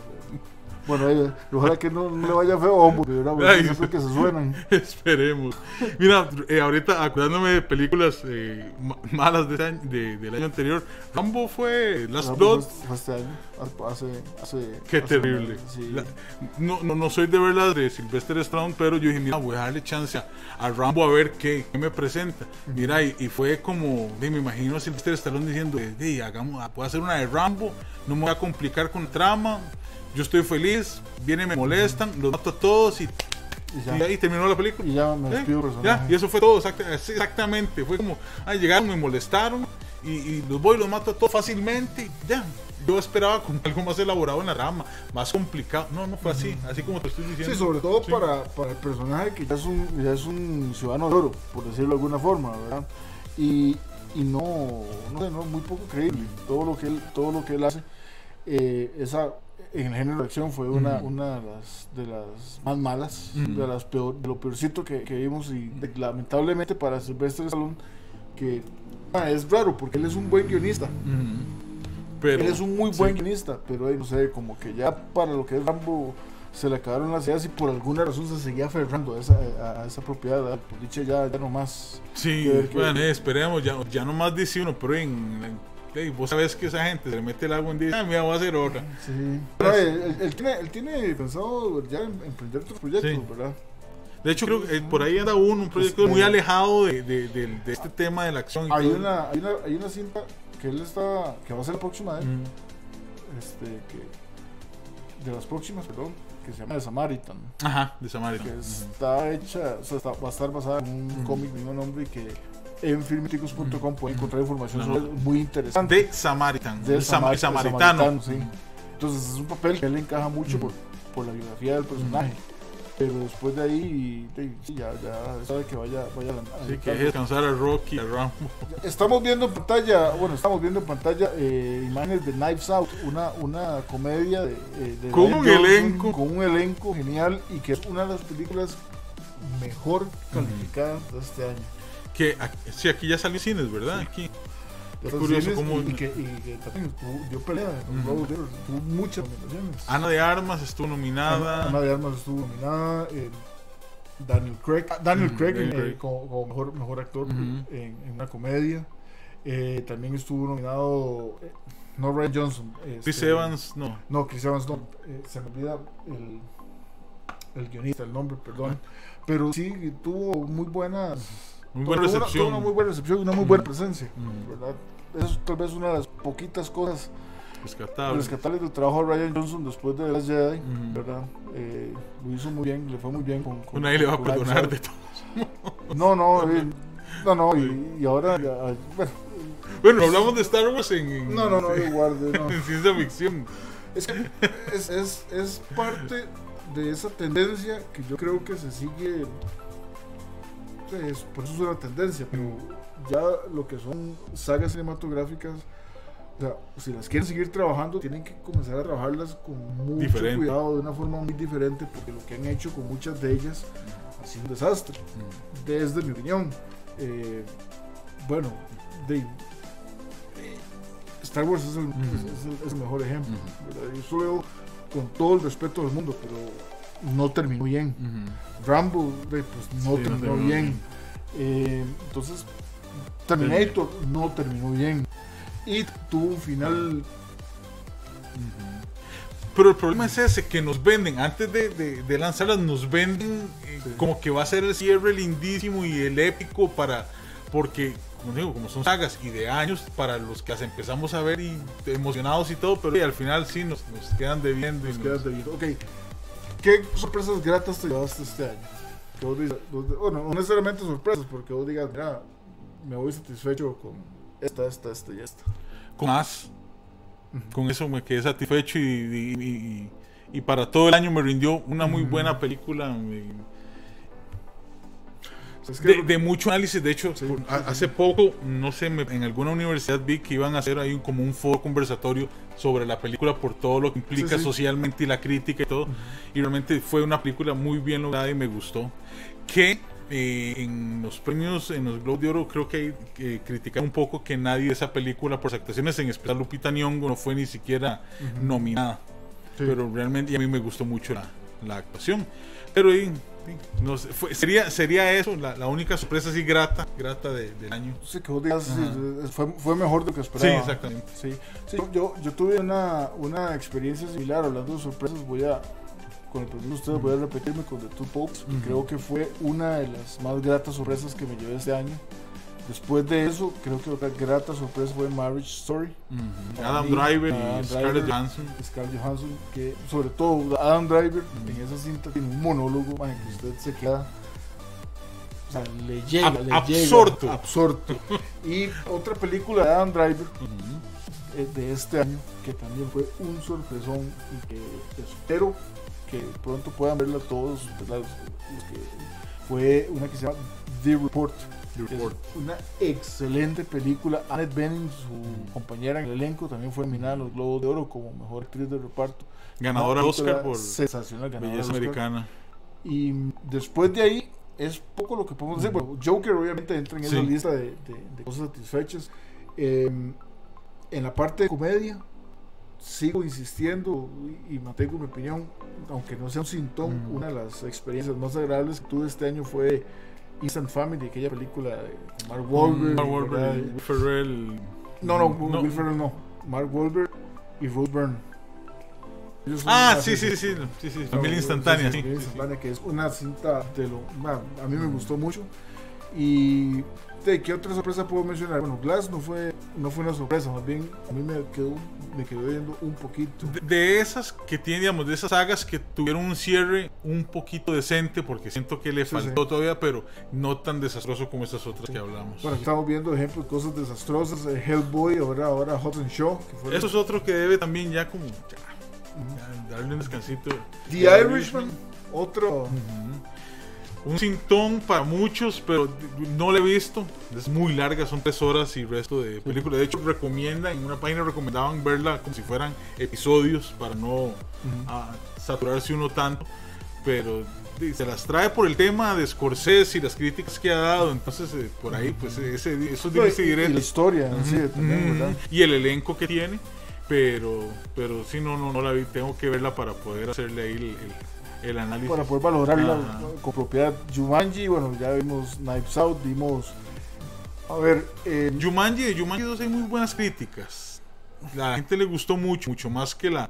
bueno, eh, ojalá que no, no, le vaya feo a Hombo, siempre que se suenan. *laughs* Esperemos. Mira, eh, ahorita acordándome de películas eh, malas de, de, del año anterior, Rambo fue Last Blood. Fue este año, hace. hace Qué hace terrible. Año, sí. La, no, no, no soy de ver las de Sylvester Stallone, pero yo dije, mira, voy a darle chance a, a Rambo a ver qué, qué me presenta. Mira, y, y, fue como, me imagino a Sylvester Stallone diciendo, hagamos, puedo hacer una de Rambo, no me voy a complicar con trama yo estoy feliz, vienen, me molestan, los mato a todos y, y, ya. y ahí terminó la película. Y ya me despido. Ya, y eso fue todo, exactamente. Fue como, ah, llegaron, me molestaron y, y, los voy y los mato a todos fácilmente y ya. Yo esperaba con algo más elaborado en la rama, más complicado. No, no fue así, uh -huh. así como te estoy diciendo. Sí, sobre todo sí. para, para, el personaje que ya es, un, ya es un ciudadano de oro, por decirlo de alguna forma, ¿verdad? Y, y no, no, sé, no, muy poco creíble. Todo lo que él, todo lo que él hace, eh, esa en el género de acción fue una, mm. una de, las, de las más malas, mm. de, las peor, de lo peorcito que, que vimos y de, lamentablemente para Sylvester Stallone que ah, es raro porque él es un buen guionista. Mm. Pero, él es un muy buen guionista, pero no sé, como que ya para lo que es Rambo se le acabaron las ideas y por alguna razón se seguía aferrando a esa, a, a esa propiedad. Por dicho ya, ya no más. Sí, bueno, eh, esperemos, ya, ya no más dice uno, pero en, en vos sabes que esa gente se le mete el agua en día, ah, mira, voy a hacer otra. Sí. Pero él, él, tiene, él tiene pensado ya emprender otros proyectos, sí. ¿verdad? De hecho, creo que eh, por ahí anda uno, un proyecto este, muy alejado de, de, de, de, este tema de la acción. Hay una, hay, una, hay una cinta que él está, que va a ser la próxima de él, mm. este, que, de las próximas, perdón, que se llama The Samaritan. Ajá, The Samaritan. Que está hecha, o sea, está, va a estar basada en un mm. cómic mismo nombre que en filmiticos.com pueden encontrar información no, no. sobre muy interesante. De Samaritan. De Samar Samaritano. Samaritano, sí. Entonces es un papel que le encaja mucho por, por, la biografía del personaje. Mm. Pero después de ahí, sí, ya, ya sabe que vaya, vaya a Sí, que deje descansar a Rocky, a Rambo. Estamos viendo en pantalla, bueno, estamos viendo en pantalla eh, imágenes de Knives Out, una, una comedia de, eh, de con un elenco. Con un elenco genial y que es una de las películas mejor calificadas mm. de este año que sí, aquí ya salió cines, ¿verdad? Aquí. Es curioso cómo. Y, que, y que también dio pelea, uh -huh. tuvo muchas nominaciones. Ana de Armas estuvo nominada. Ana, Ana de Armas estuvo nominada. Eh, Daniel Craig, Daniel mm, Craig, Daniel eh, como, como, mejor, mejor actor uh -huh. en, en, una comedia. Eh, también estuvo nominado no Ryan Johnson. Chris este, Evans, no. No, Chris Evans no. se me olvida el, el guionista, el nombre, perdón. Pero sí, tuvo muy buenas muy buena recepción. Una, una, muy buena recepción y una muy buena presencia. ¿verdad? Es tal vez una de las poquitas cosas rescatables, rescatables del trabajo de Ryan Johnson después de las Jedi, mm. ¿verdad? Eh, lo hizo muy bien, le fue muy bien con... con Nadie le va a perdonar de todo. No, no, eh, no, no, y, y ahora, ya, bueno... Bueno, hablamos de Star Wars en... no, no, no, yo guarde, no. *laughs* en ciencia ficción. Es, que es, es, es parte de esa tendencia que yo creo que se sigue. Es, por eso es una tendencia, pero ya lo que son sagas cinematográficas, o sea, si las quieren seguir trabajando, tienen que comenzar a trabajarlas con mucho Diferente. cuidado, de una forma muy diferente, porque lo que han hecho con muchas de ellas ha sido un desastre, desde mi opinión. Eh, bueno, de, Star Wars es el, es el- es el mejor ejemplo. ¿verdad? Yo solo con todo el respeto del mundo, pero no terminó bien. Rambo, de, pues no Sí, no terminó bien. bien. Eh, entonces, Terminator no terminó bien. Y tuvo un final. Pero el problema es ese, que nos venden, antes de, de- de lanzarlas, nos venden eh, Sí. como que va a ser el cierre lindísimo y el épico para, porque, como digo, como son sagas y de años, para los que las empezamos a ver y emocionados y todo, pero y al final sí nos, nos quedan debiendo. Nos nos- quedas debido. Ok, ¿qué sorpresas gratas te llevaste este año? Que vos digas- vos- bueno, no necesariamente sorpresas, porque vos digas, mira, me voy satisfecho con esta, esta, esta y esta. con más. Con eso me quedé satisfecho y, y- y- y para todo el año me rindió una muy buena película. me- es que- de, de mucho análisis, de hecho, Sí, por- sí, hace poco, no sé, me- en alguna universidad vi que iban a hacer ahí un- como un foro conversatorio sobre la película por todo lo que implica Sí, sí. socialmente y la crítica y todo. Y realmente fue una película muy bien lograda y me gustó. Que eh, en los premios, en los Globe de Oro, creo que hay que criticar un poco que nadie de esa película, por sus actuaciones, en especial Lupita Nyong'o, no fue ni siquiera nominada. Sí. Pero realmente y a mí me gustó mucho la, la actuación. Pero y, y, no sé, fue- sería, sería eso, la, la única sorpresa así grata, grata de- del año. Sé que vos digas, sí, fue, fue mejor de lo que esperaba. Sí, exactamente. Sí, sí, yo, yo tuve una, una experiencia similar hablando de sorpresas. Voy a, con el permiso de ustedes, voy a repetirme con The Two Popes. y Ujú. Creo que fue una de las más gratas sorpresas que me llevé este año. Después de eso, creo que otra grata sorpresa fue Marriage Story. Ujú. Para Adam Driver Adam y Scarlett. Johansson. Scarlett Johansson, que sobre todo Adam Driver en esa cinta tiene un monólogo man, que usted se queda. O sea, le llega, Ab- le absorto. llega. Absorto. *laughs* Y otra película de Adam Driver eh, de este año que también fue un sorpresón y que espero que pronto puedan verla todos los, que fue una que se llama The Report. The que es Report. una excelente película. Annette Bening, su compañera en el elenco, también fue nominada a los Globos de Oro como mejor actriz de reparto. Ganadora Oscar por sensacional, ganadora Belleza. Americana. Y después de ahí es poco lo que podemos decir. Bueno, Joker obviamente entra en esa Sí. lista de, de- de cosas satisfechas. Eh, en la parte de comedia, sigo insistiendo y, y mantengo mi opinión, aunque no sea un sintón, Mm. una de las experiencias más agradables que tuve este año fue Instant Family, aquella película de Mark Wahlberg. Mark ¿verdad? Wahlberg, Will Ferrell. No, no, Will Ferrell no. Mark Wahlberg y Rose Byrne. Ah, sí, sí, sí, sí, sí, no, familia instantánea, sí, instantánea, que es una cinta de lo. a mí me gustó mucho. Y. ¿De qué otra sorpresa puedo mencionar? Bueno, Glass no fue, no fue una sorpresa, más bien a mí me quedó, me quedó viendo un poquito. De, de esas que tiene, digamos, de esas sagas que tuvieron un cierre un poquito decente, porque siento que le Sí, faltó sí. todavía, pero no tan desastroso como esas otras que hablamos. Bueno, estamos viendo ejemplos de cosas desastrosas. eh, Hellboy, ahora, ahora Hudson Shaw. Que fue Eso es otro que debe también ya como ya, ya darle un descansito. The The Irishman, otro. Un sintón para muchos, pero no lo he visto. Es muy larga, son tres horas y resto de película. De hecho, recomienda, en una página recomendaban verla como si fueran episodios para no ah, saturarse uno tanto. Pero se las trae por el tema de Scorsese y las críticas que ha dado. Entonces, eh, por ahí, pues ese, eso es No, y, y la historia sí, también. Y el elenco que tiene. Pero, pero sí, no, no, no la vi. Tengo que verla para poder hacerle ahí el, el- el análisis. para poder valorarla Ajá. con propiedad. Jumanji, bueno, ya vimos Knives Out, vimos. A ver, eh, Jumanji, de Jumanji 2 hay muy buenas críticas. La gente le gustó mucho, mucho más que la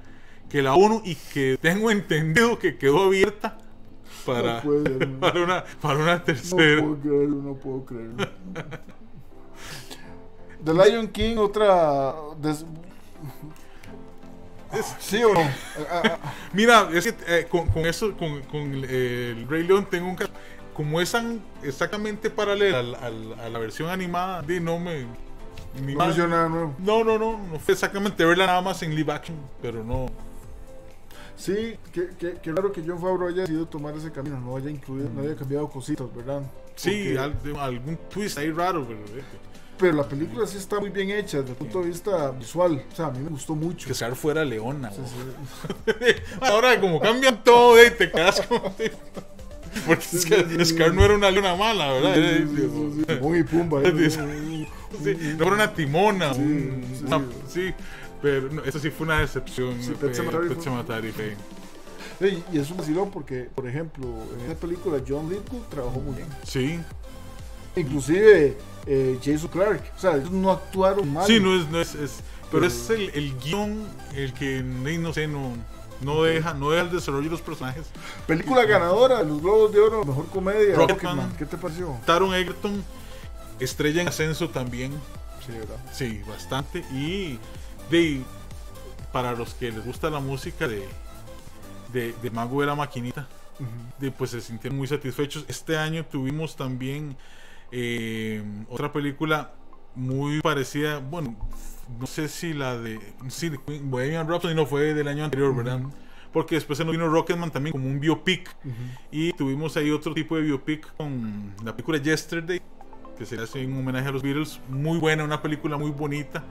que la 1 y que tengo entendido que quedó abierta para, No puede no. *laughs* para una para una no tercera. puedo creerlo, no puedo creerlo. The Lion King, otra. des- ¿Sí o no? *laughs* Mira, es que eh, con, con eso, con, con el, el Rey León tengo un caso. Como es exactamente paralela al- al- a la versión animada, di, no me. ni no menciono nada nuevo. no, no, no, no fue exactamente verla nada más en live action, pero no. Sí, qué, qué, qué raro que John Favreau haya decidido tomar ese camino, no haya incluido, no haya cambiado cositas, ¿verdad? Sí, Porque- de- algún twist ahí raro, pero eh, pero la película sí está muy bien hecha desde el punto de vista visual. O sea, a mí me gustó mucho. que Scar fuera Leona. Sí, bo. sí. *laughs* Ahora como cambian todo, eh, te quedas como... *laughs* Porque es que Scar no era una leona mala, ¿verdad? Timón y Pumba. *laughs* ¿eh? Sí, no era una timona. Sí, pero no, eso sí fue una decepción. Sí, eh, Y es un vacilón porque, por ejemplo, en esa película John Lithgow trabajó muy bien. Sí, Inclusive eh, Jason Clark. O sea, ellos no actuaron mal. sí, no es, no es, es- pero Pero- es el, el guion el que no sé, no, no deja, no deja el desarrollo de los personajes. Película ganadora de los Globos de Oro, mejor comedia. Rocketman. Rocketman. ¿Qué te pareció? Taron Egerton, estrella en ascenso también, Sí, ¿verdad? sí, bastante. Y de, para los que les gusta la música de, de, de Mago de la Maquinita, de, pues se sintieron muy satisfechos. Este año tuvimos también eh, otra película muy parecida, bueno, no sé si la de sí, Bohemian Rhapsody no fue del año anterior, ¿verdad? Porque después se nos vino Rocketman también como un biopic y tuvimos ahí otro tipo de biopic con la película Yesterday que se hace en homenaje a los Beatles, muy buena, una película muy bonita.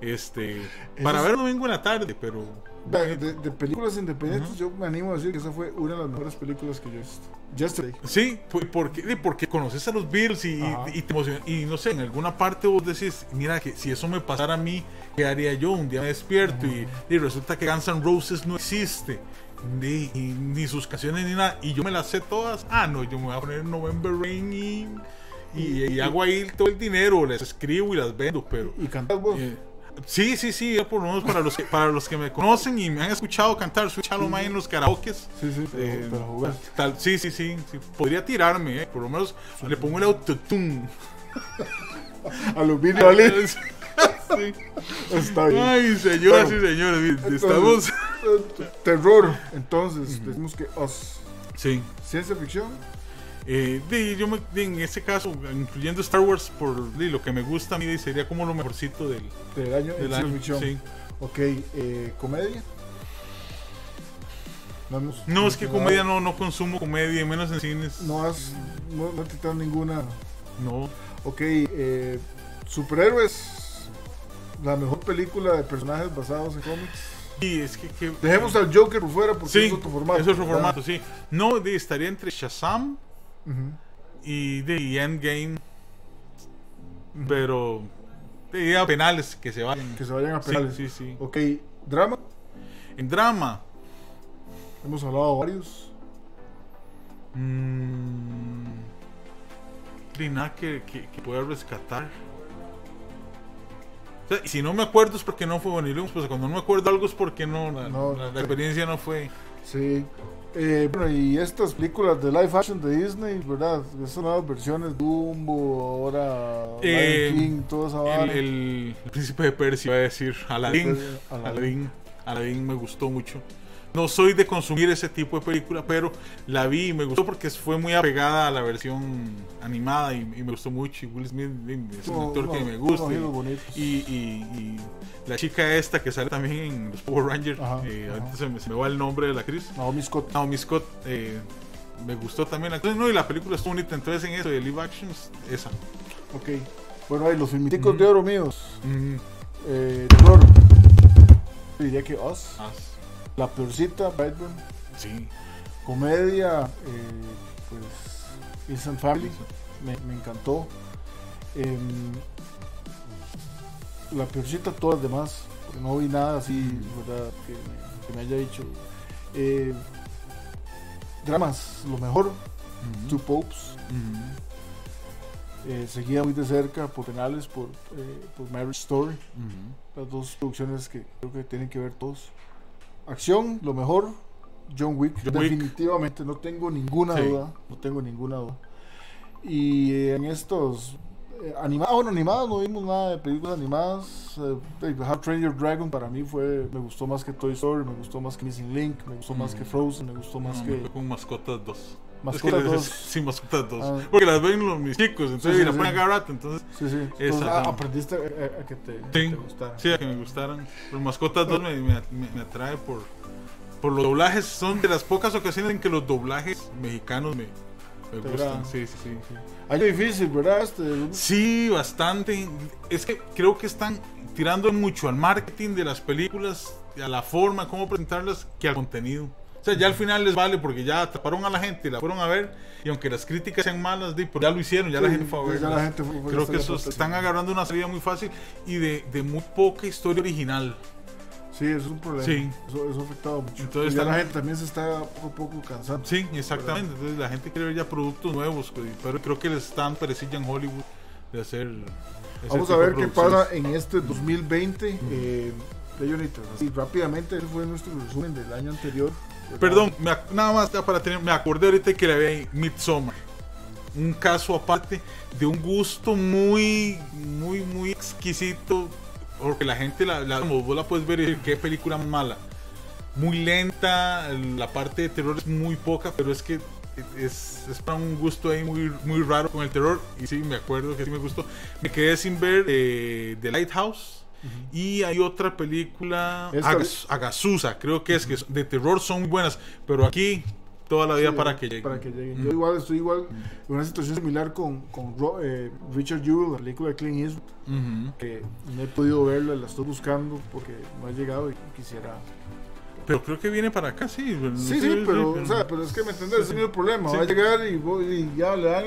Este, para es- ver domingo en la tarde, pero De, de- películas independientes, yo me animo a decir que esa fue una de las mejores películas que yo he visto. Yesterday. Sí, porque, porque conoces a los Beatles y, y te emociona. Y no sé, en alguna parte vos decís, mira, que si eso me pasara a mí, ¿qué haría yo? Un día me despierto y, y resulta que Guns N' Roses no existe. Ni, ni sus canciones ni nada. Y yo me las sé todas. Ah, no, yo me voy a poner November Rain y, y, y hago ahí todo el dinero, las escribo y las vendo, pero... ¿Y cantas vos? eh, Sí, sí, sí, yo por lo menos para los que, para los que me conocen y me han escuchado cantar Sweet Shallow Mind en los karaokes, sí, sí, pero, eh, pero jugar. tal, sí, sí, sí, sí, podría tirarme, eh, por lo menos le pongo el autotune. A los video Ali. Sí. Está bien. Ay, señoras Bueno, y señores, estamos. eh, Terror. Entonces, decimos que Us. Sí. Ciencia ficción. Eh, yo me- en ese caso, incluyendo Star Wars, por lo que me gusta a mí, sería como lo mejorcito del, Del año del año. Sí. Ok, eh, comedia. No, hemos No, es que comedia no, no consumo comedia, menos en cines. No has no, no has quitado ninguna. No. Ok, eh, superhéroes. La mejor película de personajes basados en cómics. Y es que, que- Dejemos al Joker fuera porque Sí, es otro formato. es otro ¿verdad? formato, sí. No, estaría entre Shazam Y de Endgame. Pero diría penales que se vayan. Que se vayan a Sí, penales. sí, sí. Ok, drama. En drama. Hemos hablado varios. Mmm, de que, que, que pueda rescatar. O sea, y si no me acuerdo es porque no fue Bonilum. Pues cuando no me acuerdo algo es porque no, la, No, la- la sí. experiencia no fue. Sí. Eh, bueno, y estas películas de live action de Disney, ¿verdad? Estas nuevas versiones, Dumbo, ahora Eh, King, toda esa El, vara. el, el príncipe de Persia, iba a decir. Aladdin. Aladdin. Aladdin. Aladdin me gustó mucho. No soy de consumir ese tipo de película, pero la vi y me gustó porque fue muy apegada a la versión animada y, y me gustó mucho. Y Will Smith es un actor que me gusta. y- la chica esta que sale también en los Power Rangers, Ajá, eh, ajá. se me, se me va el nombre de la actriz. Naomi Scott. Naomi Scott, eh, me gustó también la. No, y la película estuvo bonita. Entonces, en eso de live actions, esa. Ok. Bueno, ahí los filmiticos de oro míos. Mm, Eh. Diría que Us. as- La peorcita, Brightburn. sí. Comedia, eh, pues. Instant Family. Me, me encantó. Em, la peorcita, todas las demás. No vi nada así, ¿verdad? Que me, que me haya dicho. Eh, dramas, lo mejor. Two Popes. eh, seguida muy de cerca por penales, por, eh, por Marriage Story. Las dos producciones que creo que tienen que ver todos. Acción, lo mejor. John Wick, John Wick. definitivamente, no tengo ninguna Sí. duda. No tengo ninguna duda. Y en estos eh, animados, bueno, animados no vimos nada de películas animadas. Eh, eh, How Train Your Dragon para mí fue, me gustó más que Toy Story, me gustó más que Missing Link, me gustó más Mm. que Frozen, me gustó más No, que con mascotas 2. Mascotas es que les- 2. Sí, mascotas 2. Ah. Porque las ven los mis chicos, entonces Sí, sí, y la sí. ponen a cada rato, entonces. Sí, sí. Esa, Entonces, ah, aprendiste a, a- a que te, te gustara. sí, a que me gustaran. Los mascotas 2 me, me, me- me atrae por, por los doblajes, son de las pocas ocasiones en que los doblajes mexicanos me, me gustan. Sí, sí, sí. sí. Difícil, ¿verdad? Este, Sí, bastante. Es que creo que están tirando mucho al marketing de las películas, a la forma, cómo presentarlas, que al contenido. O sea, ya al final les vale porque ya atraparon a la gente, la fueron a ver y aunque las críticas sean malas, pues ya lo hicieron, ya la Sí, gente fue a ya verlas. la gente fue- fue Creo que la esos están agarrando una salida muy fácil y de, de muy poca historia original. Sí, eso es un problema. Sí. Eso, eso ha afectado mucho. Entonces Y ya la gente también se está poco a poco cansando. Sí, exactamente. Entonces la gente quiere ver ya productos nuevos, pero creo que les están perecilla en Hollywood de hacer. Vamos a ver qué pasa en este 2020. Eh, de. Así rápidamente, ese fue nuestro resumen del año anterior. ¿verdad? Perdón, me nada más para tener, me acordé ahorita que le había ahí Midsommar. Un caso aparte de un gusto muy, muy, muy exquisito. Porque la gente, la, la- como vos la puedes ver y decir, qué película mala. Muy lenta, la parte de terror es muy poca, pero es que es, es para un gusto ahí muy, muy raro con el terror. Y sí, me acuerdo que sí me gustó. Me quedé sin ver eh, The Lighthouse. Y hay otra película, Agas- Agazusa, creo que es que de terror son muy buenas, pero aquí toda la vida Sí, para que lleguen. Para que lleguen. Yo igual estoy igual en una situación similar con, con eh, Richard Jewell, la película de Clint Eastwood, que no he podido verla, la estoy buscando porque no ha llegado y quisiera. Pero creo que viene para acá, sí. Sí, sí, pero, o sea, pero es que me entendés, ese es el problema. Va a llegar y, voy- y ya le dan,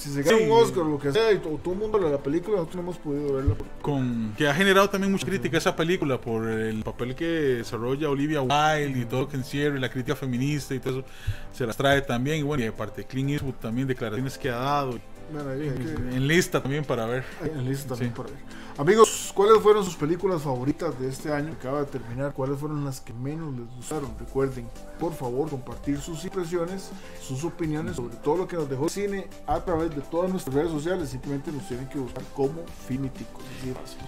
si se gana Sí. un Oscar o lo que sea, y to- todo el mundo la, la película, nosotros no hemos podido verla. con que ha generado también mucha crítica esa película por el papel que desarrolla Olivia Wilde y todo lo que encierra y la crítica feminista y todo eso se las trae también y bueno y aparte Clint Eastwood también declaraciones que ha dado Bueno, ahí hay que- en lista también para ver en lista también Sí. por ver. Amigos, ¿cuáles fueron sus películas favoritas de este año? Acaba de terminar. ¿Cuáles fueron las que menos les gustaron? Recuerden, por favor, compartir sus impresiones, sus opiniones sobre todo lo que nos dejó el cine a través de todas nuestras redes sociales. Simplemente nos tienen que buscar como fácil.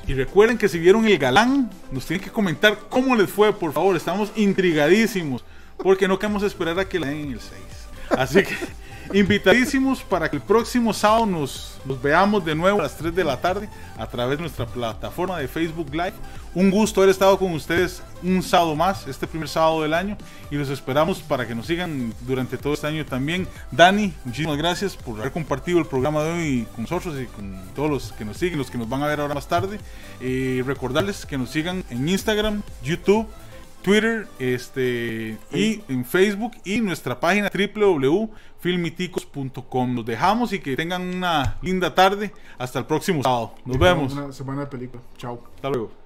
y recuerden que si vieron el galán nos tienen que comentar cómo les fue por favor estamos intrigadísimos porque no queremos esperar a que la den en el 6 así que invitadísimos para que el próximo sábado nos, veamos de nuevo a las 3 de la tarde a través de nuestra plataforma de Facebook Live. Un gusto haber estado con ustedes un sábado más, este primer sábado del año, y los esperamos para que nos sigan durante todo este año también. Dani, muchísimas gracias por haber compartido el programa de hoy con nosotros y con todos los que nos siguen, los que nos van a ver ahora más tarde. Eh, recordarles que nos sigan en Instagram, YouTube, Twitter este, y en Facebook y nuestra página www.filmiticos.com. Nos dejamos y que tengan una linda tarde. Hasta el próximo sábado. Nos vemos. Una semana de película. Chao. Hasta luego.